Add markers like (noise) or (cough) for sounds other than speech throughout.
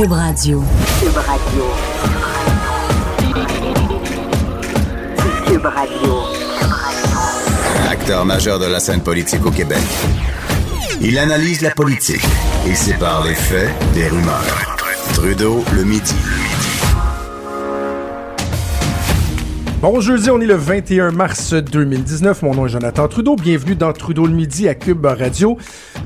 Cube Radio. Cube Radio. Cube Radio. Acteur majeur de la scène politique au Québec. Il analyse la politique et sépare les faits des rumeurs. Trudeau le midi. Bon jeudi, on est le 21 mars 2019. Mon nom est Jonathan Trudeau. Bienvenue dans Trudeau le midi à Cube Radio.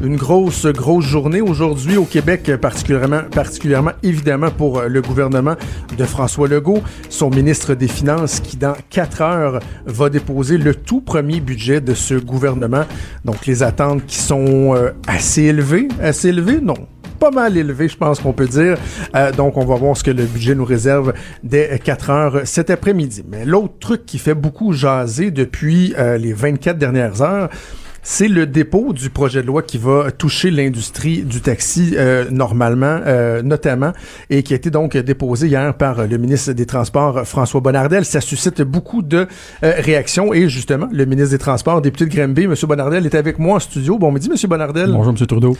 Une grosse, grosse journée aujourd'hui au Québec, particulièrement, particulièrement évidemment pour le gouvernement de François Legault, son ministre des Finances qui dans quatre heures va déposer le tout premier budget de ce gouvernement. Donc les attentes qui sont euh, assez élevées, assez élevées, non, pas mal élevé, je pense qu'on peut dire. Euh, donc, on va voir ce que le budget nous réserve dès 4 heures cet après-midi. Mais l'autre truc qui fait beaucoup jaser depuis euh, les 24 dernières heures, c'est le dépôt du projet de loi qui va toucher l'industrie du taxi euh, normalement, euh, notamment, et qui a été donc déposé hier par le ministre des Transports François Bonnardel. Ça suscite beaucoup de euh, réactions et justement, le ministre des Transports, député de Granby, M. Bonnardel, est avec moi en studio. Bon midi, M. Bonnardel. Bonjour, M. Trudeau.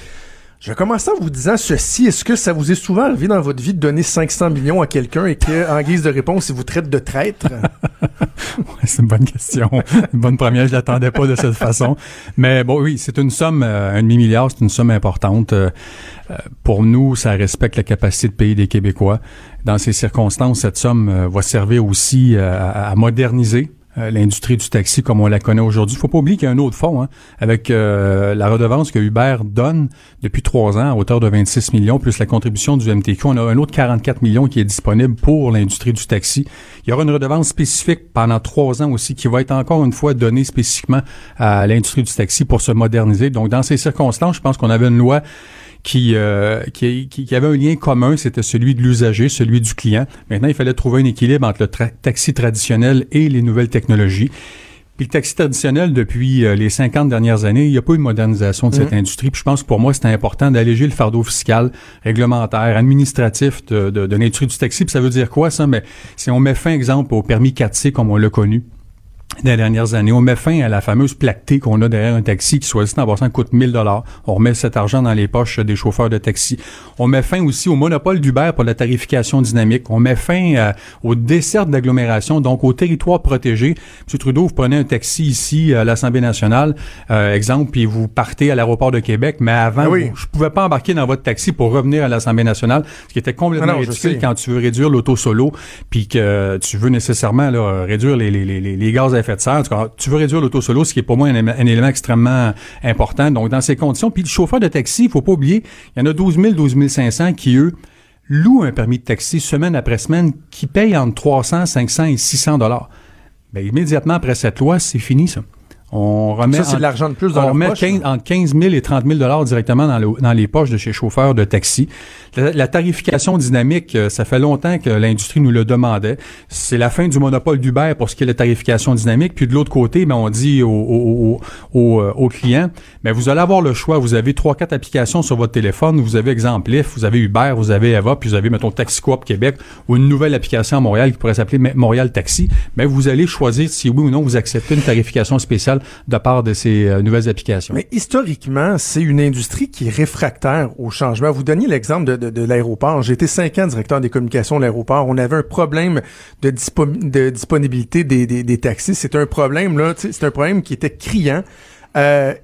Je commence en vous disant ceci. Est-ce que ça vous est souvent arrivé dans votre vie de donner 500 millions à quelqu'un et qu'en guise de réponse, il vous traite de traître? (laughs) c'est une bonne question. Une bonne première. Je l'attendais pas de cette façon. Mais bon, oui, c'est une somme, euh, un demi-milliard, c'est une somme importante. Euh, euh, pour nous, ça respecte la capacité de payer des Québécois. Dans ces circonstances, cette somme va servir aussi à moderniser euh, l'industrie du taxi comme on la connaît aujourd'hui. Faut pas oublier qu'il y a un autre fonds, hein, avec euh, la redevance que Uber donne depuis trois ans à hauteur de 26 millions, plus la contribution du MTQ. On a un autre 44 millions qui est disponible pour l'industrie du taxi. Il y aura une redevance spécifique pendant trois ans aussi qui va être encore une fois donnée spécifiquement à l'industrie du taxi pour se moderniser. Donc, dans ces circonstances, je pense qu'on avait une loi qui, euh, qui, qui, avait un lien commun, c'était celui de l'usager, celui du client. Maintenant, il fallait trouver un équilibre entre le taxi traditionnel et les nouvelles technologies. Puis le taxi traditionnel, depuis euh, les 50 dernières années, il n'y a pas eu de modernisation de cette mmh. industrie. Puis je pense que pour moi, c'est important d'alléger le fardeau fiscal, réglementaire, administratif de, de, de l'industrie du taxi. Puis ça veut dire quoi, ça? Mais si on met fin, exemple, au permis 4C comme on l'a connu, des dernières années. On met fin à la fameuse T qu'on a derrière un taxi qui, soit dit en passant, coûte 1000 dollars. On remet cet argent dans les poches des chauffeurs de taxi. On met fin aussi au monopole d'Uber pour la tarification dynamique. On met fin euh, aux dessertes d'agglomération, donc au territoire protégé. M. Trudeau, vous prenez un taxi ici à l'Assemblée nationale, euh, exemple, puis vous partez à l'aéroport de Québec, mais avant, oui. vous, je pouvais pas embarquer dans votre taxi pour revenir à l'Assemblée nationale, ce qui était complètement non, ridicule quand tu veux réduire l'auto solo, puis que tu veux nécessairement là, réduire les, les, les, les gaz à tu veux réduire l'auto solo, ce qui est pour moi un, élément extrêmement important. Donc, dans ces conditions, puis le chauffeur de taxi, il faut pas oublier, il y en a 12 000, 12 500 qui, eux, louent un permis de taxi semaine après semaine qui payent entre 300, 500 et 600 dollars. Ben, immédiatement après cette loi, c'est fini, ça. On remet ça, c'est de l'argent de plus dans on remet poche, 15, entre 15 000 et 30 000 dollars directement dans, le, dans, les poches de chez chauffeurs de taxi. La, la, tarification dynamique, ça fait longtemps que l'industrie nous le demandait. C'est la fin du monopole d'Uber pour ce qui est la tarification dynamique. Puis de l'autre côté, ben, on dit aux, aux, aux, aux clients, mais vous allez avoir le choix. Vous avez trois, quatre applications sur votre téléphone. Vous avez exemple Lyft, vous avez Uber, vous avez Eva, puis vous avez, mettons, Taxi Coop Québec ou une nouvelle application à Montréal qui pourrait s'appeler Montréal Taxi. Mais vous allez choisir si oui ou non vous acceptez une tarification spéciale de part de ces euh, nouvelles applications. Mais historiquement, c'est une industrie qui est réfractaire au changement. Vous donniez l'exemple de, de, de l'aéroport. J'ai été cinq ans directeur des communications de l'aéroport. On avait un problème de, dispo de disponibilité des, des, des taxis. C'est un problème, là, c'est un problème qui était criant. Euh,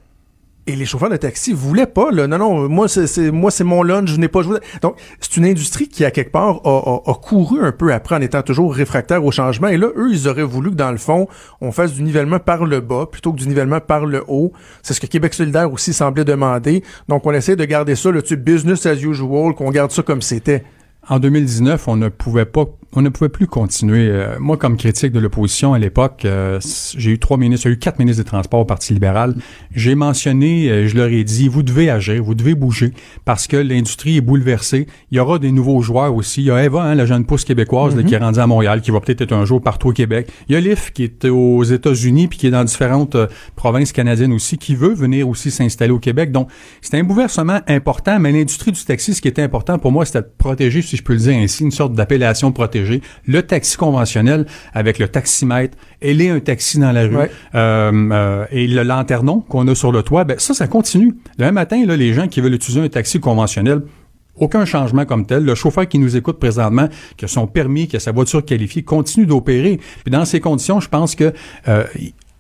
et les chauffeurs de taxi voulaient pas, là. Non, non, moi, c'est, moi, c'est mon lunch, je n'ai pas joué. Donc, c'est une industrie qui, à quelque part, a, a, a, couru un peu après en étant toujours réfractaire au changement. Et là, eux, ils auraient voulu que, dans le fond, on fasse du nivellement par le bas plutôt que du nivellement par le haut. C'est ce que Québec solidaire aussi semblait demander. Donc, on essaie de garder ça, le type business as usual, qu'on garde ça comme c'était. En 2019, on ne pouvait pas on ne pouvait plus continuer. Euh, moi, comme critique de l'opposition à l'époque, euh, j'ai eu trois ministres, j'ai eu quatre ministres des Transports au Parti libéral. J'ai mentionné, euh, je leur ai dit, vous devez agir, vous devez bouger, parce que l'industrie est bouleversée. Il y aura des nouveaux joueurs aussi. Il y a Eva, hein, la jeune pousse québécoise là, qui est rendue à Montréal, qui va peut-être être un jour partout au Québec. Il y a l'IF qui est aux États-Unis, puis qui est dans différentes euh, provinces canadiennes aussi, qui veut venir aussi s'installer au Québec. Donc, c'est un bouleversement important, mais l'industrie du taxi, ce qui était important pour moi, c'était de protéger, si je peux le dire ainsi, une sorte d'appellation protégée le taxi conventionnel avec le taximètre, elle est un taxi dans la rue, ouais. euh, euh, et le lanternon qu'on a sur le toit, ben ça, ça continue. Le même matin, là, les gens qui veulent utiliser un taxi conventionnel, aucun changement comme tel. Le chauffeur qui nous écoute présentement, qui a son permis, qui a sa voiture qualifiée, continue d'opérer. Puis dans ces conditions, je pense que euh,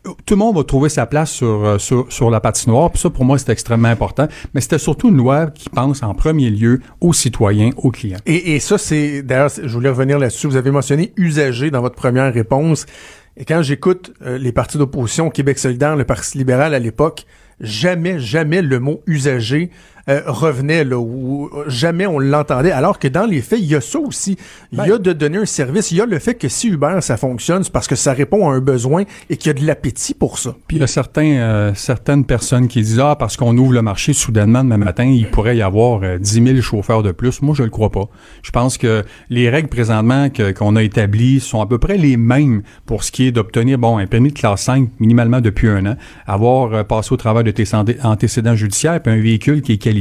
tout le monde va trouver sa place sur, euh, sur, sur la patinoire. Puis ça, pour moi, c'est extrêmement important. Mais c'était surtout une loi qui pense en premier lieu aux citoyens, aux clients. Et, ça, c'est d'ailleurs, je voulais revenir là-dessus. Vous avez mentionné usager dans votre première réponse. Et quand j'écoute euh, les partis d'opposition, Québec solidaire, le Parti libéral à l'époque, jamais, jamais le mot usager euh, revenait là, ou jamais on l'entendait. Alors que dans les faits, il y a ça aussi. Il y a de donner un service. Il y a le fait que si Uber ça fonctionne, c'est parce que ça répond à un besoin et qu'il y a de l'appétit pour ça. Puis il y a certains, euh, certaines personnes qui disent ah parce qu'on ouvre le marché soudainement demain matin, il pourrait y avoir euh, 10 000 chauffeurs de plus. Moi, je le crois pas. Je pense que les règles présentement qu'on a établies sont à peu près les mêmes pour ce qui est d'obtenir bon un permis de classe 5 minimalement depuis un an, avoir euh, passé au travail de tes antécédents judiciaires, puis un véhicule qui est qualifié.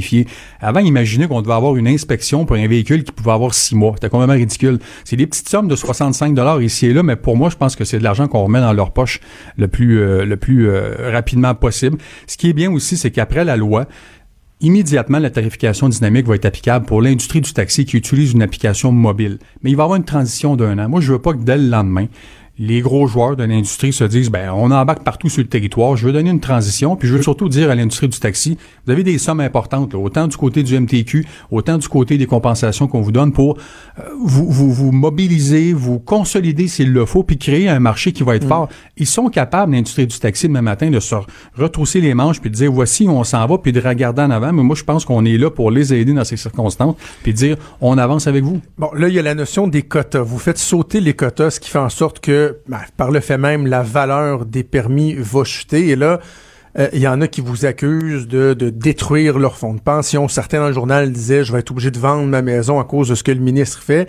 Avant, imaginez qu'on devait avoir une inspection pour un véhicule qui pouvait avoir six mois. C'était complètement ridicule. C'est des petites sommes de 65 dollars ici et là, mais pour moi, je pense que c'est de l'argent qu'on remet dans leur poche le plus, euh, euh, rapidement possible. Ce qui est bien aussi, c'est qu'après la loi, Immédiatement, la tarification dynamique va être applicable pour l'industrie du taxi qui utilise une application mobile. Mais il va y avoir une transition d'un an. Moi, je veux pas que dès le lendemain, les gros joueurs de l'industrie se disent ben on embarque partout sur le territoire, je veux donner une transition, puis je veux surtout dire à l'industrie du taxi, vous avez des sommes importantes, là, autant du côté du MTQ, autant du côté des compensations qu'on vous donne pour euh, vous, vous, vous mobiliser, vous consolider s'il le faut, puis créer un marché qui va être fort. Ils sont capables, l'industrie du taxi, demain matin, de se retrousser les manches, puis de dire voici, on s'en va, puis de regarder en avant. Mais moi, je pense qu'on est là pour les aider dans ces circonstances, puis de dire on avance avec vous. Bon, là, il y a la notion des quotas. Vous faites sauter les quotas, ce qui fait en sorte que ben, par le fait même, la valeur des permis va chuter. Et là, euh, il y en a qui vous accusent de, de, détruire leur fonds de pension. Certains dans le journal disaient, je vais être obligé de vendre ma maison à cause de ce que le ministre fait.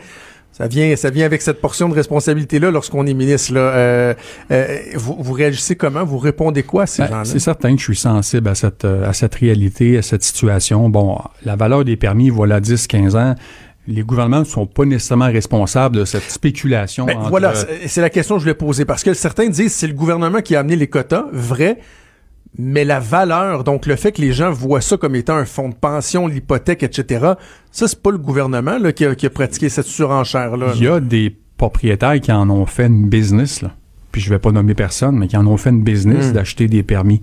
Ça vient, ça vient avec cette portion de responsabilité-là lorsqu'on est ministre. Là. Euh, euh, vous, vous, réagissez comment? Vous répondez quoi à ces ben, gens-là? C'est certain que je suis sensible à cette, à cette réalité, à cette situation. Bon, la valeur des permis, voilà 10, 15 ans les gouvernements ne sont pas nécessairement responsables de cette spéculation. Ben, entre... Voilà, c'est la question que je voulais poser. Parce que certains disent c'est le gouvernement qui a amené les quotas, vrai, mais la valeur, donc le fait que les gens voient ça comme étant un fonds de pension, l'hypothèque, etc., ça, c'est pas le gouvernement là, qui, a, qui a pratiqué cette surenchère-là. Il y a des propriétaires qui en ont fait une business, là. puis je vais pas nommer personne, mais qui en ont fait une business Hmm. mmh. d'acheter des permis.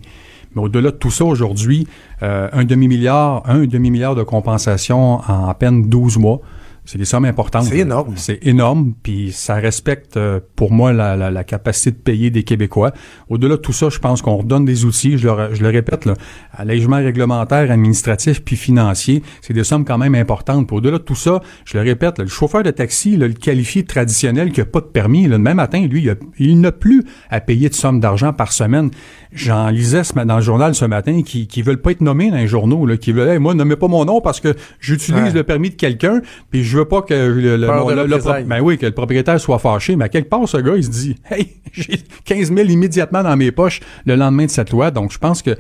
Mais au-delà de tout ça, aujourd'hui, euh, un demi-milliard, un demi-milliard de compensation en à peine 12 mois, c'est des sommes importantes. C'est énorme. C'est énorme, puis ça respecte euh, pour moi la, la, la, capacité de payer des Québécois. Au-delà de tout ça, je pense qu'on redonne des outils, je le, je le répète, là, allègement réglementaire, administratif puis financier, c'est des sommes quand même importantes. Au-delà de tout ça, je le répète, là, le chauffeur de taxi, là, le qualifié traditionnel qui n'a pas de permis, là, le même matin, lui, il, a, il n'a plus à payer de somme d'argent par semaine. J'en lisais ce, dans le journal ce matin qui, qui veulent pas être nommés dans les journaux, là, qui veulent, hey, moi, nommez pas mon nom parce que j'utilise ouais. le permis de quelqu'un, puis je veux pas que le, le, mon, le, le ben oui, que le propriétaire soit fâché, mais à quelque part, ce gars, il se dit, hey, (laughs) j'ai 15 000 immédiatement dans mes poches le lendemain de cette loi. Donc, je pense que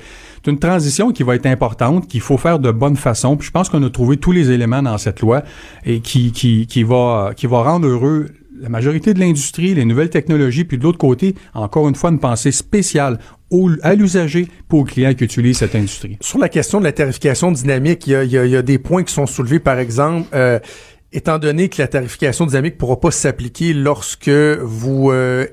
c'est une transition qui va être importante, qu'il faut faire de bonne façon. Puis je pense qu'on a trouvé tous les éléments dans cette loi et qui, qui, qui va, qui va rendre heureux la majorité de l'industrie, les nouvelles technologies, puis de l'autre côté, encore une fois, une pensée spéciale au, à l'usager pour aux clients qui utilisent cette industrie. Sur la question de la tarification dynamique, il y a, il y a, il y a des points qui sont soulevés, par exemple, euh, étant donné que la tarification dynamique ne pourra pas s'appliquer lorsque vous euh,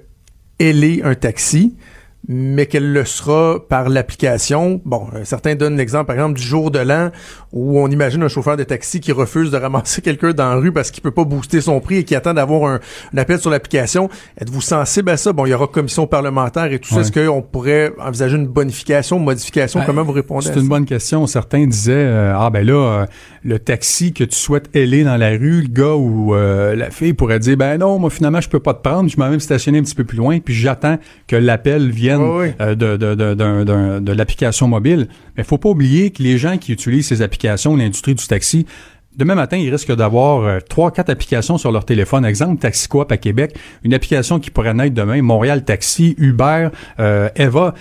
ailez un taxi, mais qu'elle le sera par l'application. Bon, euh, certains donnent l'exemple, par exemple, du jour de l'an où on imagine un chauffeur de taxi qui refuse de ramasser (laughs) quelqu'un dans la rue parce qu'il peut pas booster son prix et qui attend d'avoir un, un, appel sur l'application. Êtes-vous sensible à ça? Bon, il y aura commission parlementaire et tout ouais. ça. Est-ce qu'on pourrait envisager une bonification, modification? Ben, Comment vous répondez C'est une bonne question. Certains disaient, euh, ah ben là, euh, le taxi que tu souhaites ailer dans la rue, le gars ou euh, la fille pourrait dire, ben non, moi finalement, je peux pas te prendre, je m'en même stationner un petit peu plus loin, puis j'attends que l'appel vienne oui, oui. Euh, de, de, de, de, de l'application mobile. Mais faut pas oublier que les gens qui utilisent ces applications, l'industrie du taxi, Demain matin, ils risquent d'avoir trois, euh, quatre applications sur leur téléphone. Exemple, TaxiCoop à Québec, une application qui pourrait naître demain, Montréal Taxi, Uber, euh, Eva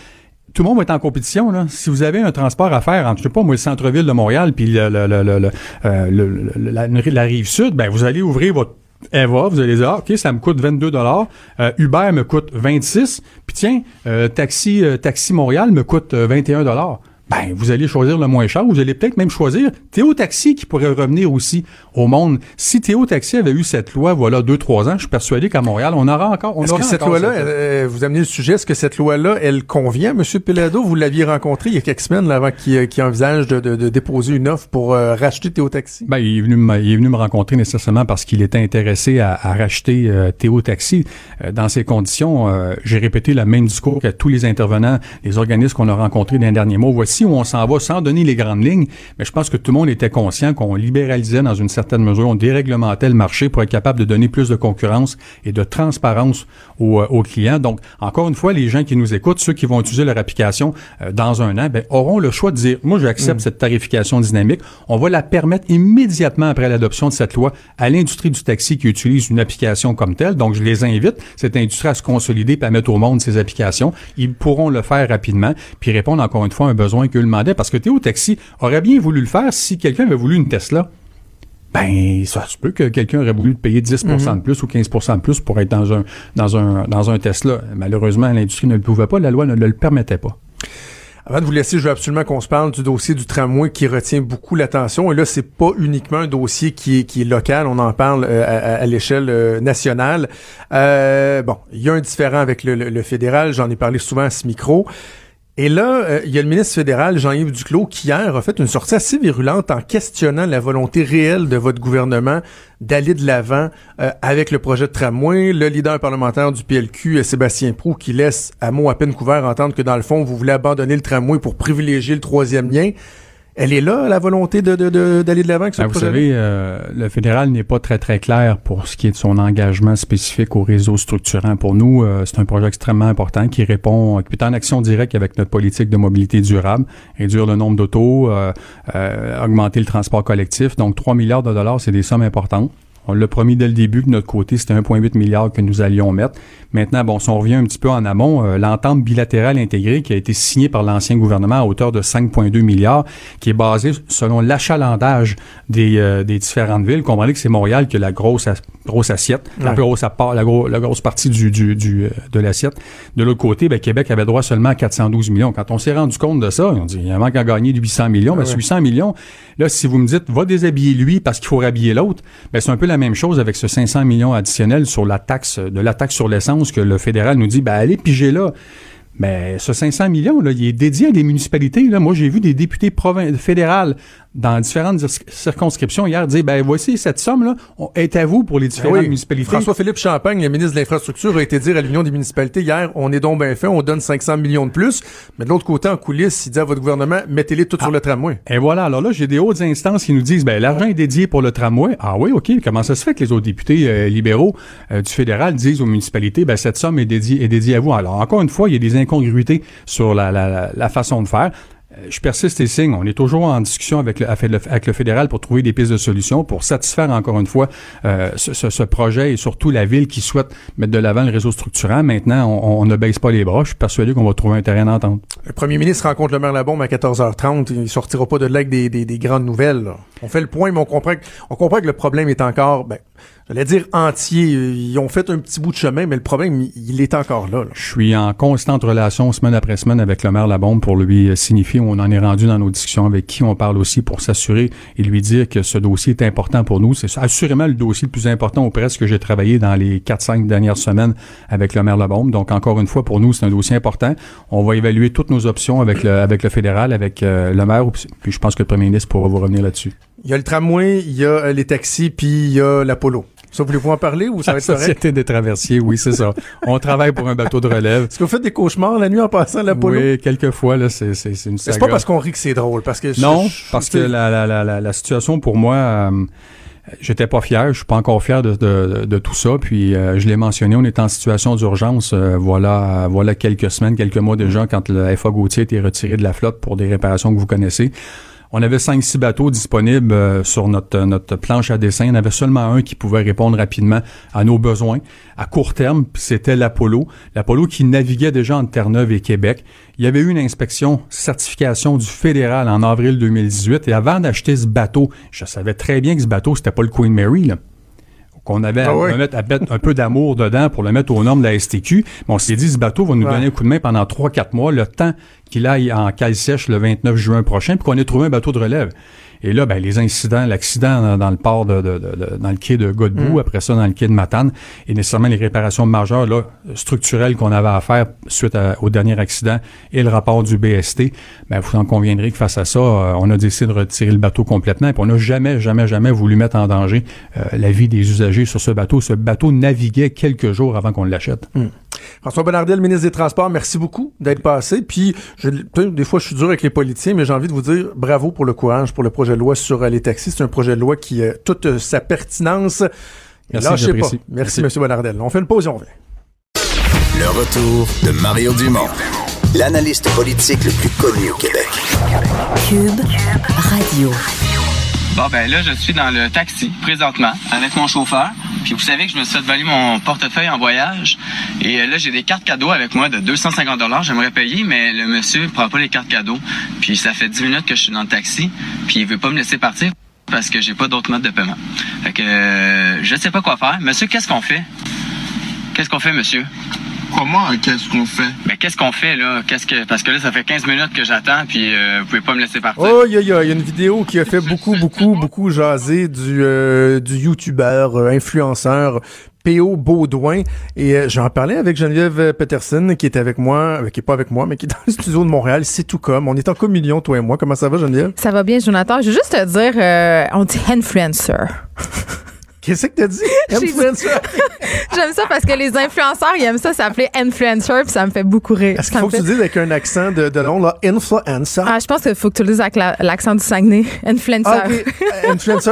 tout le monde va être en compétition. Là. Si vous avez un transport à faire entre, je sais pas, moi, le centre-ville de Montréal puis le, le, le, euh, la, la, rive sud, ben vous allez ouvrir votre Eva, vous allez dire, ah, OK, ça me coûte 22 dollars. Euh, Uber me coûte 26. Puis tiens, euh, taxi, euh, taxi Montréal me coûte 21 dollars. Ben, vous allez choisir le moins cher. Vous allez peut-être même choisir Théo Taxi qui pourrait revenir aussi au monde. Si Théo Taxi avait eu cette loi, voilà, deux, trois ans, je suis persuadé qu'à Montréal, on aura encore, Est-ce que cette loi-là, euh, vous amenez le sujet, est-ce que cette loi-là, elle convient, M. Pelado? Vous l'aviez rencontré il y a quelques semaines, là, avant qu'il euh, envisage de, de- de déposer une offre pour euh, racheter Théo Taxi. Ben, il est venu me, il est venu me rencontrer nécessairement parce qu'il était intéressé à, à racheter euh, Théo Taxi. Dans ces conditions, j'ai répété le même discours qu'à tous les intervenants, les organismes qu'on a rencontrés dans les derniers mois. Voici où on s'en va sans donner les grandes lignes, mais je pense que tout le monde était conscient qu'on libéralisait dans une certaine mesure, on déréglementait le marché pour être capable de donner plus de concurrence et de transparence aux, euh, aux clients. Donc, encore une fois, les gens qui nous écoutent, ceux qui vont utiliser leur application euh, dans un an, ben, auront le choix de dire, moi, j'accepte cette tarification dynamique. On va la permettre immédiatement après l'adoption de cette loi à l'industrie du taxi qui utilise une application comme telle. Donc, je les invite, cette industrie, à se consolider et à mettre au monde ces applications. Ils pourront le faire rapidement puis répondre encore une fois à un besoin qu'eux demandaient parce que Théo Taxi aurait bien voulu le faire si quelqu'un avait voulu une Tesla. Ben, ça se peut que quelqu'un aurait voulu payer 10% de plus ou 15% de plus pour être dans un, dans un, dans un Tesla. Malheureusement, l'industrie ne le pouvait pas, la loi ne le permettait pas. Avant de vous laisser, je veux absolument qu'on se parle du dossier du tramway qui retient beaucoup l'attention. Et là, c'est pas uniquement un dossier qui est, qui est local, on en parle euh, à, à l'échelle euh, nationale. Euh, bon, il y a un différent avec le, le- le fédéral, j'en ai parlé souvent à ce micro. Et là, euh, il y a le ministre fédéral, Jean-Yves Duclos, qui hier a fait une sortie assez virulente en questionnant la volonté réelle de votre gouvernement d'aller de l'avant euh, avec le projet de tramway. Le leader parlementaire du PLQ, euh, Sébastien Prou, qui laisse à mot à peine couvert entendre que dans le fond, vous voulez abandonner le tramway pour privilégier le troisième lien. Elle est là, la volonté de, de- de- d'aller de l'avant avec ce Ben, vous savez, euh, le fédéral n'est pas très très clair pour ce qui est de son engagement spécifique au réseau structurant. Pour nous, euh, c'est un projet extrêmement important qui répond, qui est en action directe avec notre politique de mobilité durable, réduire le nombre d'autos, euh, euh, augmenter le transport collectif. Donc, 3 milliards de dollars, c'est des sommes importantes. On l'a promis dès le début que notre côté, c'était 1,8 milliard que nous allions mettre. Maintenant, bon, si on revient un petit peu en amont, euh, l'entente bilatérale intégrée qui a été signée par l'ancien gouvernement à hauteur de 5,2 milliards, qui est basée selon l'achalandage des, euh, des différentes villes. Comprenez que c'est Montréal qui a la grosse, as- grosse assiette, la plus grosse, la, gros- la grosse partie du, du, du, euh, de l'assiette. De l'autre côté, ben, Québec avait droit seulement à 412 millions. Quand on s'est rendu compte de ça, on dit, il y a un manque à gagner de 800 millions. Ben, Ouais. sur 800 millions, là, si vous me dites, va déshabiller lui parce qu'il faut rhabiller l'autre, ben, c'est un peu la même chose avec ce 500 millions additionnels sur la taxe, de la taxe sur l'essence que le fédéral nous dit, ben, allez piger là. Mais ce 500 millions, là, il est dédié à des municipalités. Là. Moi, j'ai vu des députés fédérales dans différentes cir- circonscriptions hier dire, ben, voici cette somme-là on- est à vous pour les Ben différentes oui. municipalités. François-Philippe Champagne, le ministre de l'Infrastructure, a été dire à l'Union des municipalités hier, on est donc bien fait, on donne 500 millions de plus. Mais de l'autre côté, en coulisses, il dit à votre gouvernement, mettez-les tout sur le tramway. Et voilà, alors là, j'ai des hautes instances qui nous disent, ben, l'argent est dédié pour le tramway. Ah oui, OK. Comment ça se fait que les autres députés euh, libéraux euh, du fédéral disent aux municipalités, ben, cette somme est dédiée, est dédiée à vous? Alors, encore une fois, il y a des incongruités sur la, la, la, la façon de faire. Euh, Je persiste et signe. On est toujours en discussion avec le, avec le, fédéral pour trouver des pistes de solutions, pour satisfaire encore une fois euh, ce, ce- projet et surtout la ville qui souhaite mettre de l'avant le réseau structurant. Maintenant, on, on ne baisse pas les bras. Je suis persuadé qu'on va trouver un terrain d'entente. Le premier ministre rencontre le maire Labombe à 14h30. Il sortira pas de là des, des, des grandes nouvelles. là. On fait le point, mais on comprend, que, on comprend que le problème est encore, ben, j'allais dire entier. Ils ont fait un petit bout de chemin, mais le problème, il, est encore là. Je suis en constante relation semaine après semaine avec le maire Labombe pour lui signifier où on en est rendu dans nos discussions, avec qui on parle aussi pour s'assurer et lui dire que ce dossier est important pour nous. C'est assurément le dossier le plus important au presse que j'ai travaillé dans les 4-5 dernières semaines avec le maire Labombe. Donc, encore une fois, pour nous, c'est un dossier important. On va évaluer toutes nos options avec le, avec le fédéral, avec euh, le maire, puis je pense que le premier ministre pourra vous revenir là-dessus. Il y a le tramway, il y a euh, les taxis, puis il y a l'Apollo. Ça, voulez-vous en parler ou ça va La être correct? Société des traversiers, oui, c'est ça. On travaille pour un bateau de relève. Est-ce que vous faites des cauchemars la nuit en passant à l'Apollo? Oui, quelquefois, là, c'est c'est- c'est une saga. C'est pas parce qu'on rit que c'est drôle, parce que... Non, je- je- parce que la, la, la, la, la situation pour moi, euh, j'étais pas fier, je suis pas encore fier de, de, de tout ça. Puis euh, je l'ai mentionné, on est en situation d'urgence. euh, voilà, voilà quelques semaines, quelques mois déjà, quand le FA Gauthier a été retiré de la flotte pour des réparations que vous connaissez. On avait 5-6 bateaux disponibles euh, sur notre, notre planche à dessin. En avait seulement un qui pouvait répondre rapidement à nos besoins à court terme, c'était l'Apollo. L'Apollo qui naviguait déjà entre Terre-Neuve et Québec. Il y avait eu une inspection, certification du fédéral en avril 2018. Et avant d'acheter ce bateau, je savais très bien que ce bateau, c'était pas le Queen Mary. Là. Qu'on avait Ah à, mettre, à mettre un peu d'amour dedans pour le mettre aux normes de la STQ. Mais on s'est dit, ce bateau va nous Ouais. donner un coup de main pendant 3-4 mois, le temps qu'il aille en cale sèche le 29 juin prochain, puis qu'on ait trouvé un bateau de relève. Et là, ben, les incidents, l'accident dans, le port de, de- de- de- dans le quai de Godbout, après ça dans le quai de Matane, et nécessairement les réparations majeures là, structurelles qu'on avait à faire suite à- au dernier accident et le rapport du BST, ben, vous en conviendrez que face à ça, euh, on a décidé de retirer le bateau complètement, et on n'a jamais, jamais, jamais voulu mettre en danger euh, la vie des usagers sur ce bateau. Ce bateau naviguait quelques jours avant qu'on l'achète. François Bonnardel, ministre des Transports, merci beaucoup d'être passé. Puis, je, des fois, je suis dur avec les politiciens, mais j'ai envie de vous dire bravo pour le courage pour le projet de loi sur euh, les taxis. C'est un projet de loi qui a toute euh, sa pertinence. Merci, lâchez pas. j'apprécie. Merci, Merci. M. Bonnardel. On fait une pause et on revient. Le retour de Mario Dumont, l'analyste politique le plus connu au Québec. Cube Radio. Bon, ben là, je suis dans le taxi présentement avec mon chauffeur. Puis vous savez que je me suis fait mon portefeuille en voyage. Et euh, là, j'ai des cartes cadeaux avec moi de 250 J'aimerais payer, mais le monsieur prend pas les cartes cadeaux. Puis ça fait 10 minutes que je suis dans le taxi. Puis il veut pas me laisser partir parce que j'ai pas d'autre mode de paiement. Fait que euh, je sais pas quoi faire. Monsieur, qu'est-ce qu'on fait? Qu'est-ce qu'on fait, monsieur? Comment qu'est-ce qu'on fait? Ben, qu'est-ce qu'on fait, là? Qu'est-ce que... Parce que là, ça fait 15 minutes que j'attends, puis euh, vous pouvez pas me laisser partir. Oh, il y, y y a une vidéo qui a fait beaucoup, beaucoup, beaucoup jaser du, euh, du youtubeur, euh, influenceur P.O. Baudouin. Et euh, j'en parlais avec Geneviève euh, Peterson, qui est avec moi, euh, qui est pas avec moi, mais qui est dans le studio de Montréal. C'est tout comme. On est en communion, toi et moi. Comment ça va, Geneviève? Ça va bien, Jonathan. Je veux juste te dire, euh, on dit influencer. Qu'est-ce que t'as dit? (laughs) Influencer? (laughs) J'aime ça parce que les influenceurs, ils aiment ça s'appeler influencer, puis ça me fait beaucoup rire. Est-ce qu'il faut que tu dises avec un accent de, de long, là, influencer? Ah, je pense qu'il faut que tu le dises avec la- l'accent du Saguenay. (laughs) Influencer. Ah, Influencer.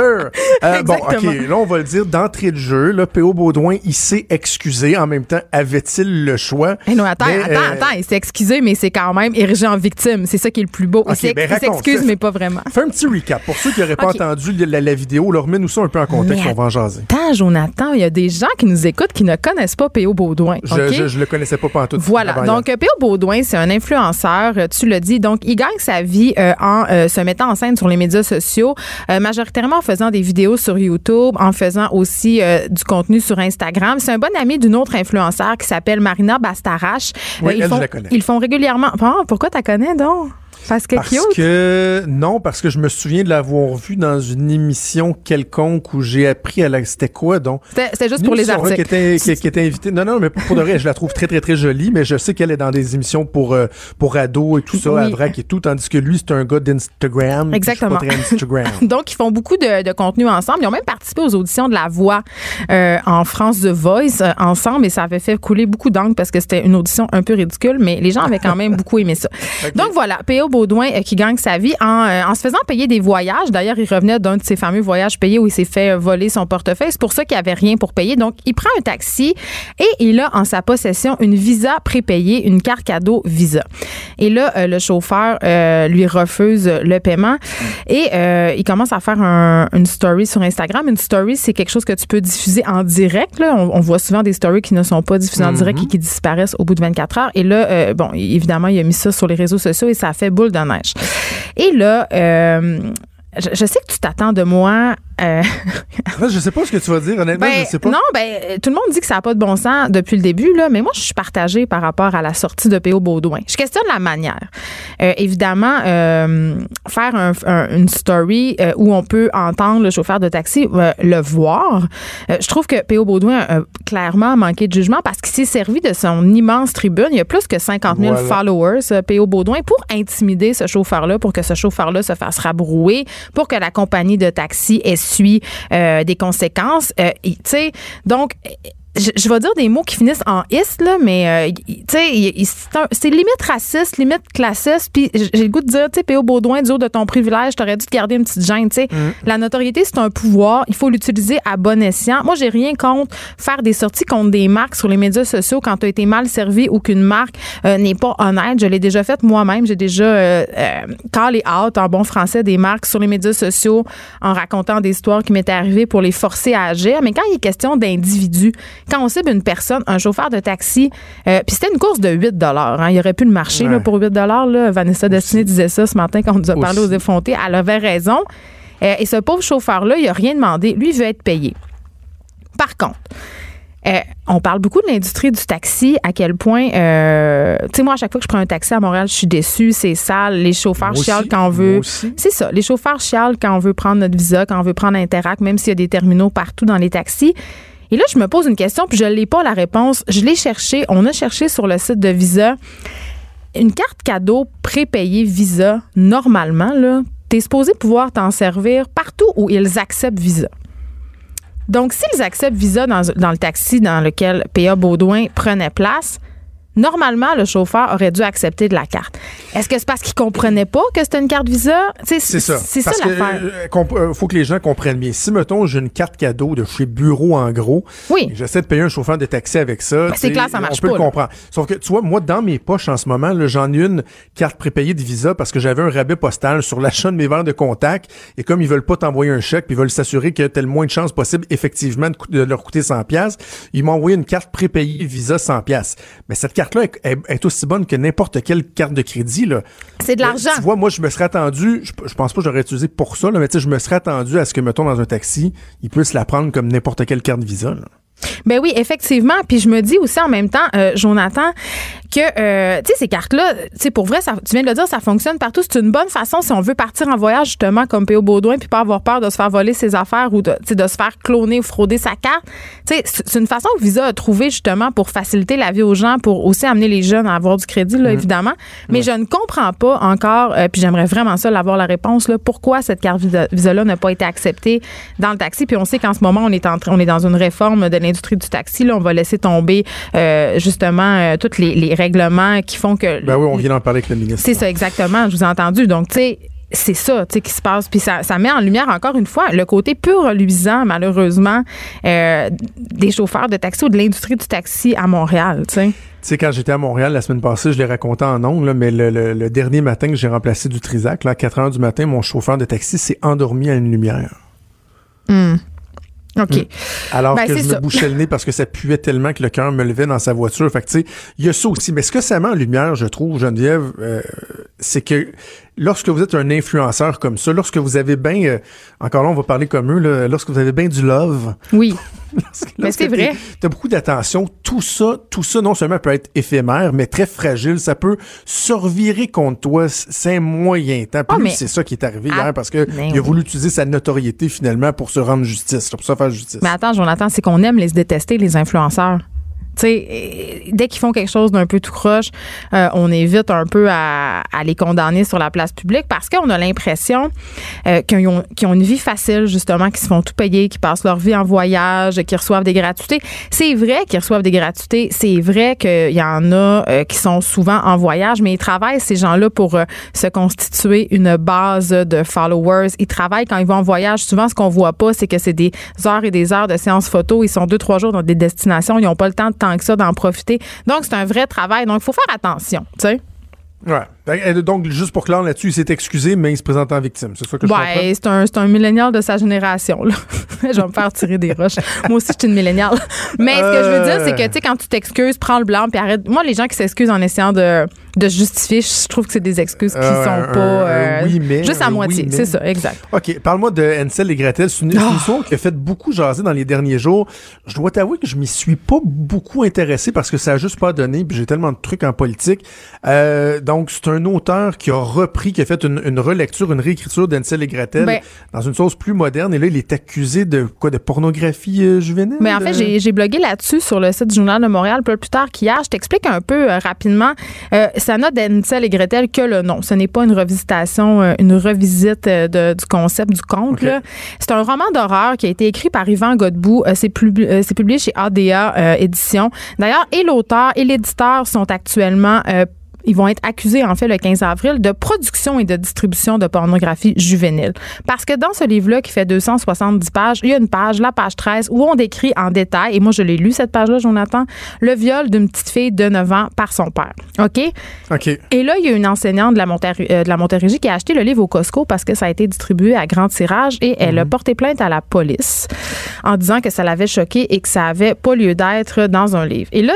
Euh, bon, ok. Là, on va le dire d'entrée de jeu. Là, P.O. Baudouin, il s'est excusé. En même temps, avait-il le choix? Eh non, attends, Mais, attends, euh, attends, il s'est excusé, mais c'est quand même érigé en victime. C'est ça qui est le plus beau. Il ben s'excuse, mais pas vraiment. Fais un petit recap. Pour ceux qui n'auraient pas entendu la, la vidéo, leur remets-nous ça un peu en contexte, Mais on va en jaser. Attends, Jonathan, il y a des gens qui nous écoutent qui ne connaissent pas P.O. Baudouin. Je, je, je le connaissais pas en tout. Voilà. Donc, P.O. Baudouin, c'est un influenceur, euh, tu le dis. Donc, il gagne sa vie euh, en euh, se mettant en scène sur les médias sociaux, euh, majoritairement en faisant des vidéos sur YouTube, en faisant aussi du contenu sur Instagram. C'est un bon ami d'une autre influenceur qui s'appelle Marina Bastarache. Oui, ils elle, font, je la connais. Ils font régulièrement. Pourquoi tu connais donc? Parce que Parce cute. que non, parce que je me souviens de l'avoir vu dans une émission quelconque où j'ai appris à la c'était quoi donc? C'était juste pour les articles. Qui était, qui, qui était invitée. Non, non, mais pour, de vrai, je la trouve très, très, très jolie, mais je sais qu'elle est dans des émissions pour, euh, pour ados et tout ça, Oui. à vrac et tout, tandis que lui, c'est un gars d'Instagram. Exactement. Pas très Instagram. (laughs) Donc, ils font beaucoup de, de contenu ensemble. Ils ont même participé aux auditions de La Voix euh, en France The Voice euh, ensemble et ça avait fait couler beaucoup d'encre parce que c'était une audition un peu ridicule, mais les gens avaient quand même (laughs) beaucoup aimé ça. Donc voilà, P.O. Baudouin euh, qui gagne sa vie en, euh, en se faisant payer des voyages. D'ailleurs, il revenait d'un de ses fameux voyages payés où il s'est fait euh, voler son portefeuille. C'est pour ça qu'il avait rien pour payer. Donc, il prend un taxi et il a en sa possession une visa prépayée, une carte cadeau Visa. Et là, le chauffeur lui refuse le paiement et il commence à faire un- une story sur Instagram. Une story, c'est quelque chose que tu peux diffuser en direct. Là. On, on voit souvent des stories qui ne sont pas diffusées en direct et qui disparaissent au bout de 24 heures. Et là, bon, évidemment, il a mis ça sur les réseaux sociaux et ça a fait de neige. Et là, euh, je sais que tu t'attends de moi. Euh, (laughs) je sais pas ce que tu vas dire, honnêtement, ben, je sais pas. Non, ben, tout le monde dit que ça n'a pas de bon sens depuis le début, là, mais moi, je suis partagée par rapport à la sortie de P.O. Baudouin. Je questionne la manière. Euh, évidemment, euh, faire un- un- une story euh, où on peut entendre le chauffeur de taxi le voir, je trouve que P.O. Baudouin a clairement manqué de jugement parce qu'il s'est servi de son immense tribune. Il y a plus que 50 000 Voilà. followers, P.O. Baudouin, pour intimider ce chauffeur-là, pour que ce chauffeur-là se fasse rabrouer, pour que la compagnie de taxi essuie euh, des conséquences. Euh, tu sais, donc. Je, je vais dire des mots qui finissent en is, là, mais euh, tu sais, c'est limite raciste, limite classiste. Puis j'ai le goût de dire, tu sais, P.O. Baudouin, du haut de ton privilège, t'aurais dû te garder une petite gêne. Tu sais, la notoriété, c'est un pouvoir. Il faut l'utiliser à bon escient. Moi, j'ai rien contre faire des sorties contre des marques sur les médias sociaux quand tu as été mal servi ou qu'une marque euh, n'est pas honnête. Je l'ai déjà fait moi-même. J'ai déjà euh, euh, call out en bon français des marques sur les médias sociaux en racontant des histoires qui m'étaient arrivées pour les forcer à agir. Mais quand il est question d'individus, quand on cible une personne, un chauffeur de taxi, euh, puis c'était une course de 8 hein, il aurait pu le marcher là, Ouais. pour 8 là. Vanessa Destiné disait ça ce matin quand on nous a parlé aux effrontés. Elle avait raison. Euh, et ce pauvre chauffeur-là, il a rien demandé. Lui, il veut être payé. Par contre, euh, on parle beaucoup de l'industrie du taxi, à quel point, euh, tu sais, moi, à chaque fois que je prends un taxi à Montréal, je suis déçue, c'est sale. Les chauffeurs Moi chialent aussi, quand on veut. C'est ça. Les chauffeurs chialent quand on veut prendre notre visa, quand on veut prendre Interac, même s'il y a des terminaux partout dans les taxis. Et là, je me pose une question, puis je n'ai pas la réponse. Je l'ai cherché. On a cherché sur le site de Visa. Une carte cadeau prépayée Visa, normalement, là, tu es supposé pouvoir t'en servir partout où ils acceptent Visa. Donc, s'ils acceptent Visa dans, dans le taxi dans lequel P.A. Baudouin prenait place, normalement, le chauffeur aurait dû accepter de la carte. Est-ce que c'est parce qu'il comprenait pas que c'était une carte Visa? C'est ça. C'est ça l'affaire. euh, comp- euh, faut que les gens comprennent bien. Si, mettons, j'ai une carte cadeau de chez Bureau en gros, Oui. j'essaie de payer un chauffeur de taxi avec ça. Ben, c'est clair, ça marche On peut pas, le là. comprendre. Sauf que, tu vois, moi, dans mes poches en ce moment, j'en ai une carte prépayée de Visa parce que j'avais un rabais postal sur l'achat de mes verres de contact. Et comme ils veulent pas t'envoyer un chèque, puis ils veulent s'assurer que t'as le moins de chances possible, effectivement, de, de leur coûter 100 pièces, ils m'ont envoyé une carte prépayée Visa 100 pièces. Mais cette carte-là est, aussi bonne que n'importe quelle carte de crédit, là. C'est de l'argent. Euh, Tu vois, moi, je me serais attendu, je, je pense pas que j'aurais utilisé pour ça, là, mais tu sais, je me serais attendu à ce que, mettons, dans un taxi, ils puissent la prendre comme n'importe quelle carte Visa. Là. Ben oui, effectivement. Puis je me dis aussi en même temps, euh, Jonathan, que euh, tu sais ces cartes-là, tu sais pour vrai, ça, tu viens de le dire, ça fonctionne partout. C'est une bonne façon si on veut partir en voyage justement comme P.O. Baudouin, puis pas avoir peur de se faire voler ses affaires ou de, de se faire cloner ou frauder sa carte. Tu sais, c'est une façon que Visa a trouvé justement pour faciliter la vie aux gens, pour aussi amener les jeunes à avoir du crédit, là, évidemment. Mais je ne comprends pas encore, euh, puis j'aimerais vraiment ça l'avoir la réponse là, pourquoi cette carte Visa- Visa-là n'a pas été acceptée dans le taxi. Puis on sait qu'en ce moment on est en on est dans une réforme de l'industrie du taxi. Là, on va laisser tomber euh, justement euh, tous les, les règlements qui font que Ben oui, on vient d'en parler avec le ministre. c'est ça, exactement. Je vous ai entendu. Donc, tu sais, c'est ça, tu sais, qui se passe. Puis ça, ça met en lumière encore une fois le côté pur reluisant, malheureusement, euh, des chauffeurs de taxi ou de l'industrie du taxi à Montréal, tu sais. Tu sais, quand j'étais à Montréal la semaine passée, je l'ai raconté en là, mais le, le- le dernier matin que j'ai remplacé du Trisac, là, à 4 heures du matin, mon chauffeur de taxi s'est endormi à une lumière. OK. Alors Ben, que je ça. me bouchais le nez parce que ça puait tellement que le cœur me levait dans sa voiture. Fait que, tu sais, il y a ça aussi. Mais ce que ça met en lumière, je trouve, Geneviève, euh, c'est que lorsque vous êtes un influenceur comme ça, lorsque vous avez bien, euh, encore là, on va parler comme eux, là, lorsque vous avez bien du love, Oui. (laughs) lorsque- Mais c'est vrai. T'as beaucoup d'attention. Tout ça, tout ça, non seulement peut être éphémère, mais très fragile. Ça peut se revirer contre toi. C'est un moyen temps. Ah, c'est ça qui est arrivé Ah, hier parce que ben il a oui. voulu utiliser sa notoriété finalement pour se rendre justice, pour se faire justice. Mais attends, Jonathan, c'est qu'on aime les détester, les influenceurs. Euh, dès qu'ils font quelque chose d'un peu tout croche, euh, on évite un peu à, à les condamner sur la place publique parce qu'on a l'impression euh, qu'ils ont, une vie facile, justement, qu'ils se font tout payer, qu'ils passent leur vie en voyage, qu'ils reçoivent des gratuités. C'est vrai qu'ils reçoivent des gratuités. C'est vrai qu'il y en a qui sont souvent en voyage, mais ils travaillent, ces gens-là, pour se constituer une base de followers. Ils travaillent quand ils vont en voyage. Souvent, ce qu'on voit pas, c'est que c'est des heures et des heures de séances photo. Ils sont deux, trois jours dans des destinations. Ils n'ont pas le temps de tant que ça d'en profiter. Donc, c'est un vrai travail. Donc, il faut faire attention, tu sais. Ouais. Euh, Donc, juste pour clair là-dessus, il s'est excusé, mais il se présente en victime. C'est ça que je? Ouais, c'est un, c'est un millénial de sa génération. Là. (laughs) je vais me faire tirer des roches. Moi aussi, je suis une milléniale. Mais ce que je veux dire, c'est que, tu sais, quand tu t'excuses, prends le blanc puis arrête. Moi, les gens qui s'excusent en essayant de, de se justifier, je trouve que c'est des excuses qui Euh, sont un- pas. euh, oui, mais, juste à moitié. oui, c'est ça, exact. OK, parle-moi de Ansel et Gretel. C'est une, c'est une histoire qui a fait beaucoup jaser dans les derniers jours. Je dois t'avouer que je m'y suis pas beaucoup intéressé parce que ça a juste pas donné, puis j'ai tellement de trucs en politique. Euh, donc, c'est un auteur qui a repris, qui a fait une, une relecture, une réécriture d'Ansel et Gretel Ben- dans une sauce plus moderne. Et là, il est accusé de quoi? De pornographie euh, juvénile? Mais en fait, j'ai j'ai blogué là-dessus sur le site du Journal de Montréal peu plus tard qu'hier. Je t'explique un peu euh, rapidement. Euh, ça n'a d'Ansel et Gretel que le nom. Ce n'est pas une revisitation, euh, une revisite euh, de- du concept du conte. C'est un roman d'horreur qui a été écrit par Yvan Godbout. Euh, c'est publi- c'est publié chez ADA euh, Édition. D'ailleurs, et l'auteur et l'éditeur sont actuellement euh, ils vont être accusés, en fait, le 15 avril, de production et de distribution de pornographie juvénile. Parce que dans ce livre-là, qui fait 270 pages, il y a une page, la page 13, où on décrit en détail, et moi, je l'ai lu, cette page-là, Jonathan, le viol d'une petite fille de 9 ans par son père. OK? OK. Et là, il y a une enseignante de la, Montér- euh, de la Montérégie qui a acheté le livre au Costco parce que ça a été distribué à grand tirage et elle a porté plainte à la police en disant que ça l'avait choqué et que ça avait pas lieu d'être dans un livre. Et là,